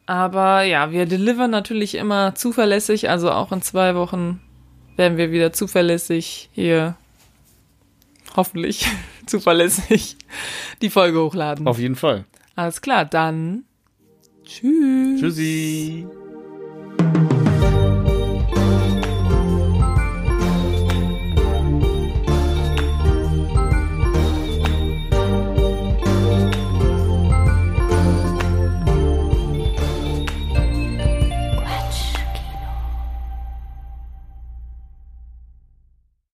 Aber ja, wir delivern natürlich immer zuverlässig, also auch in zwei Wochen werden wir wieder zuverlässig hier, hoffentlich zuverlässig, die Folge hochladen. Auf jeden Fall. Alles klar, dann tschüss. Tschüssi.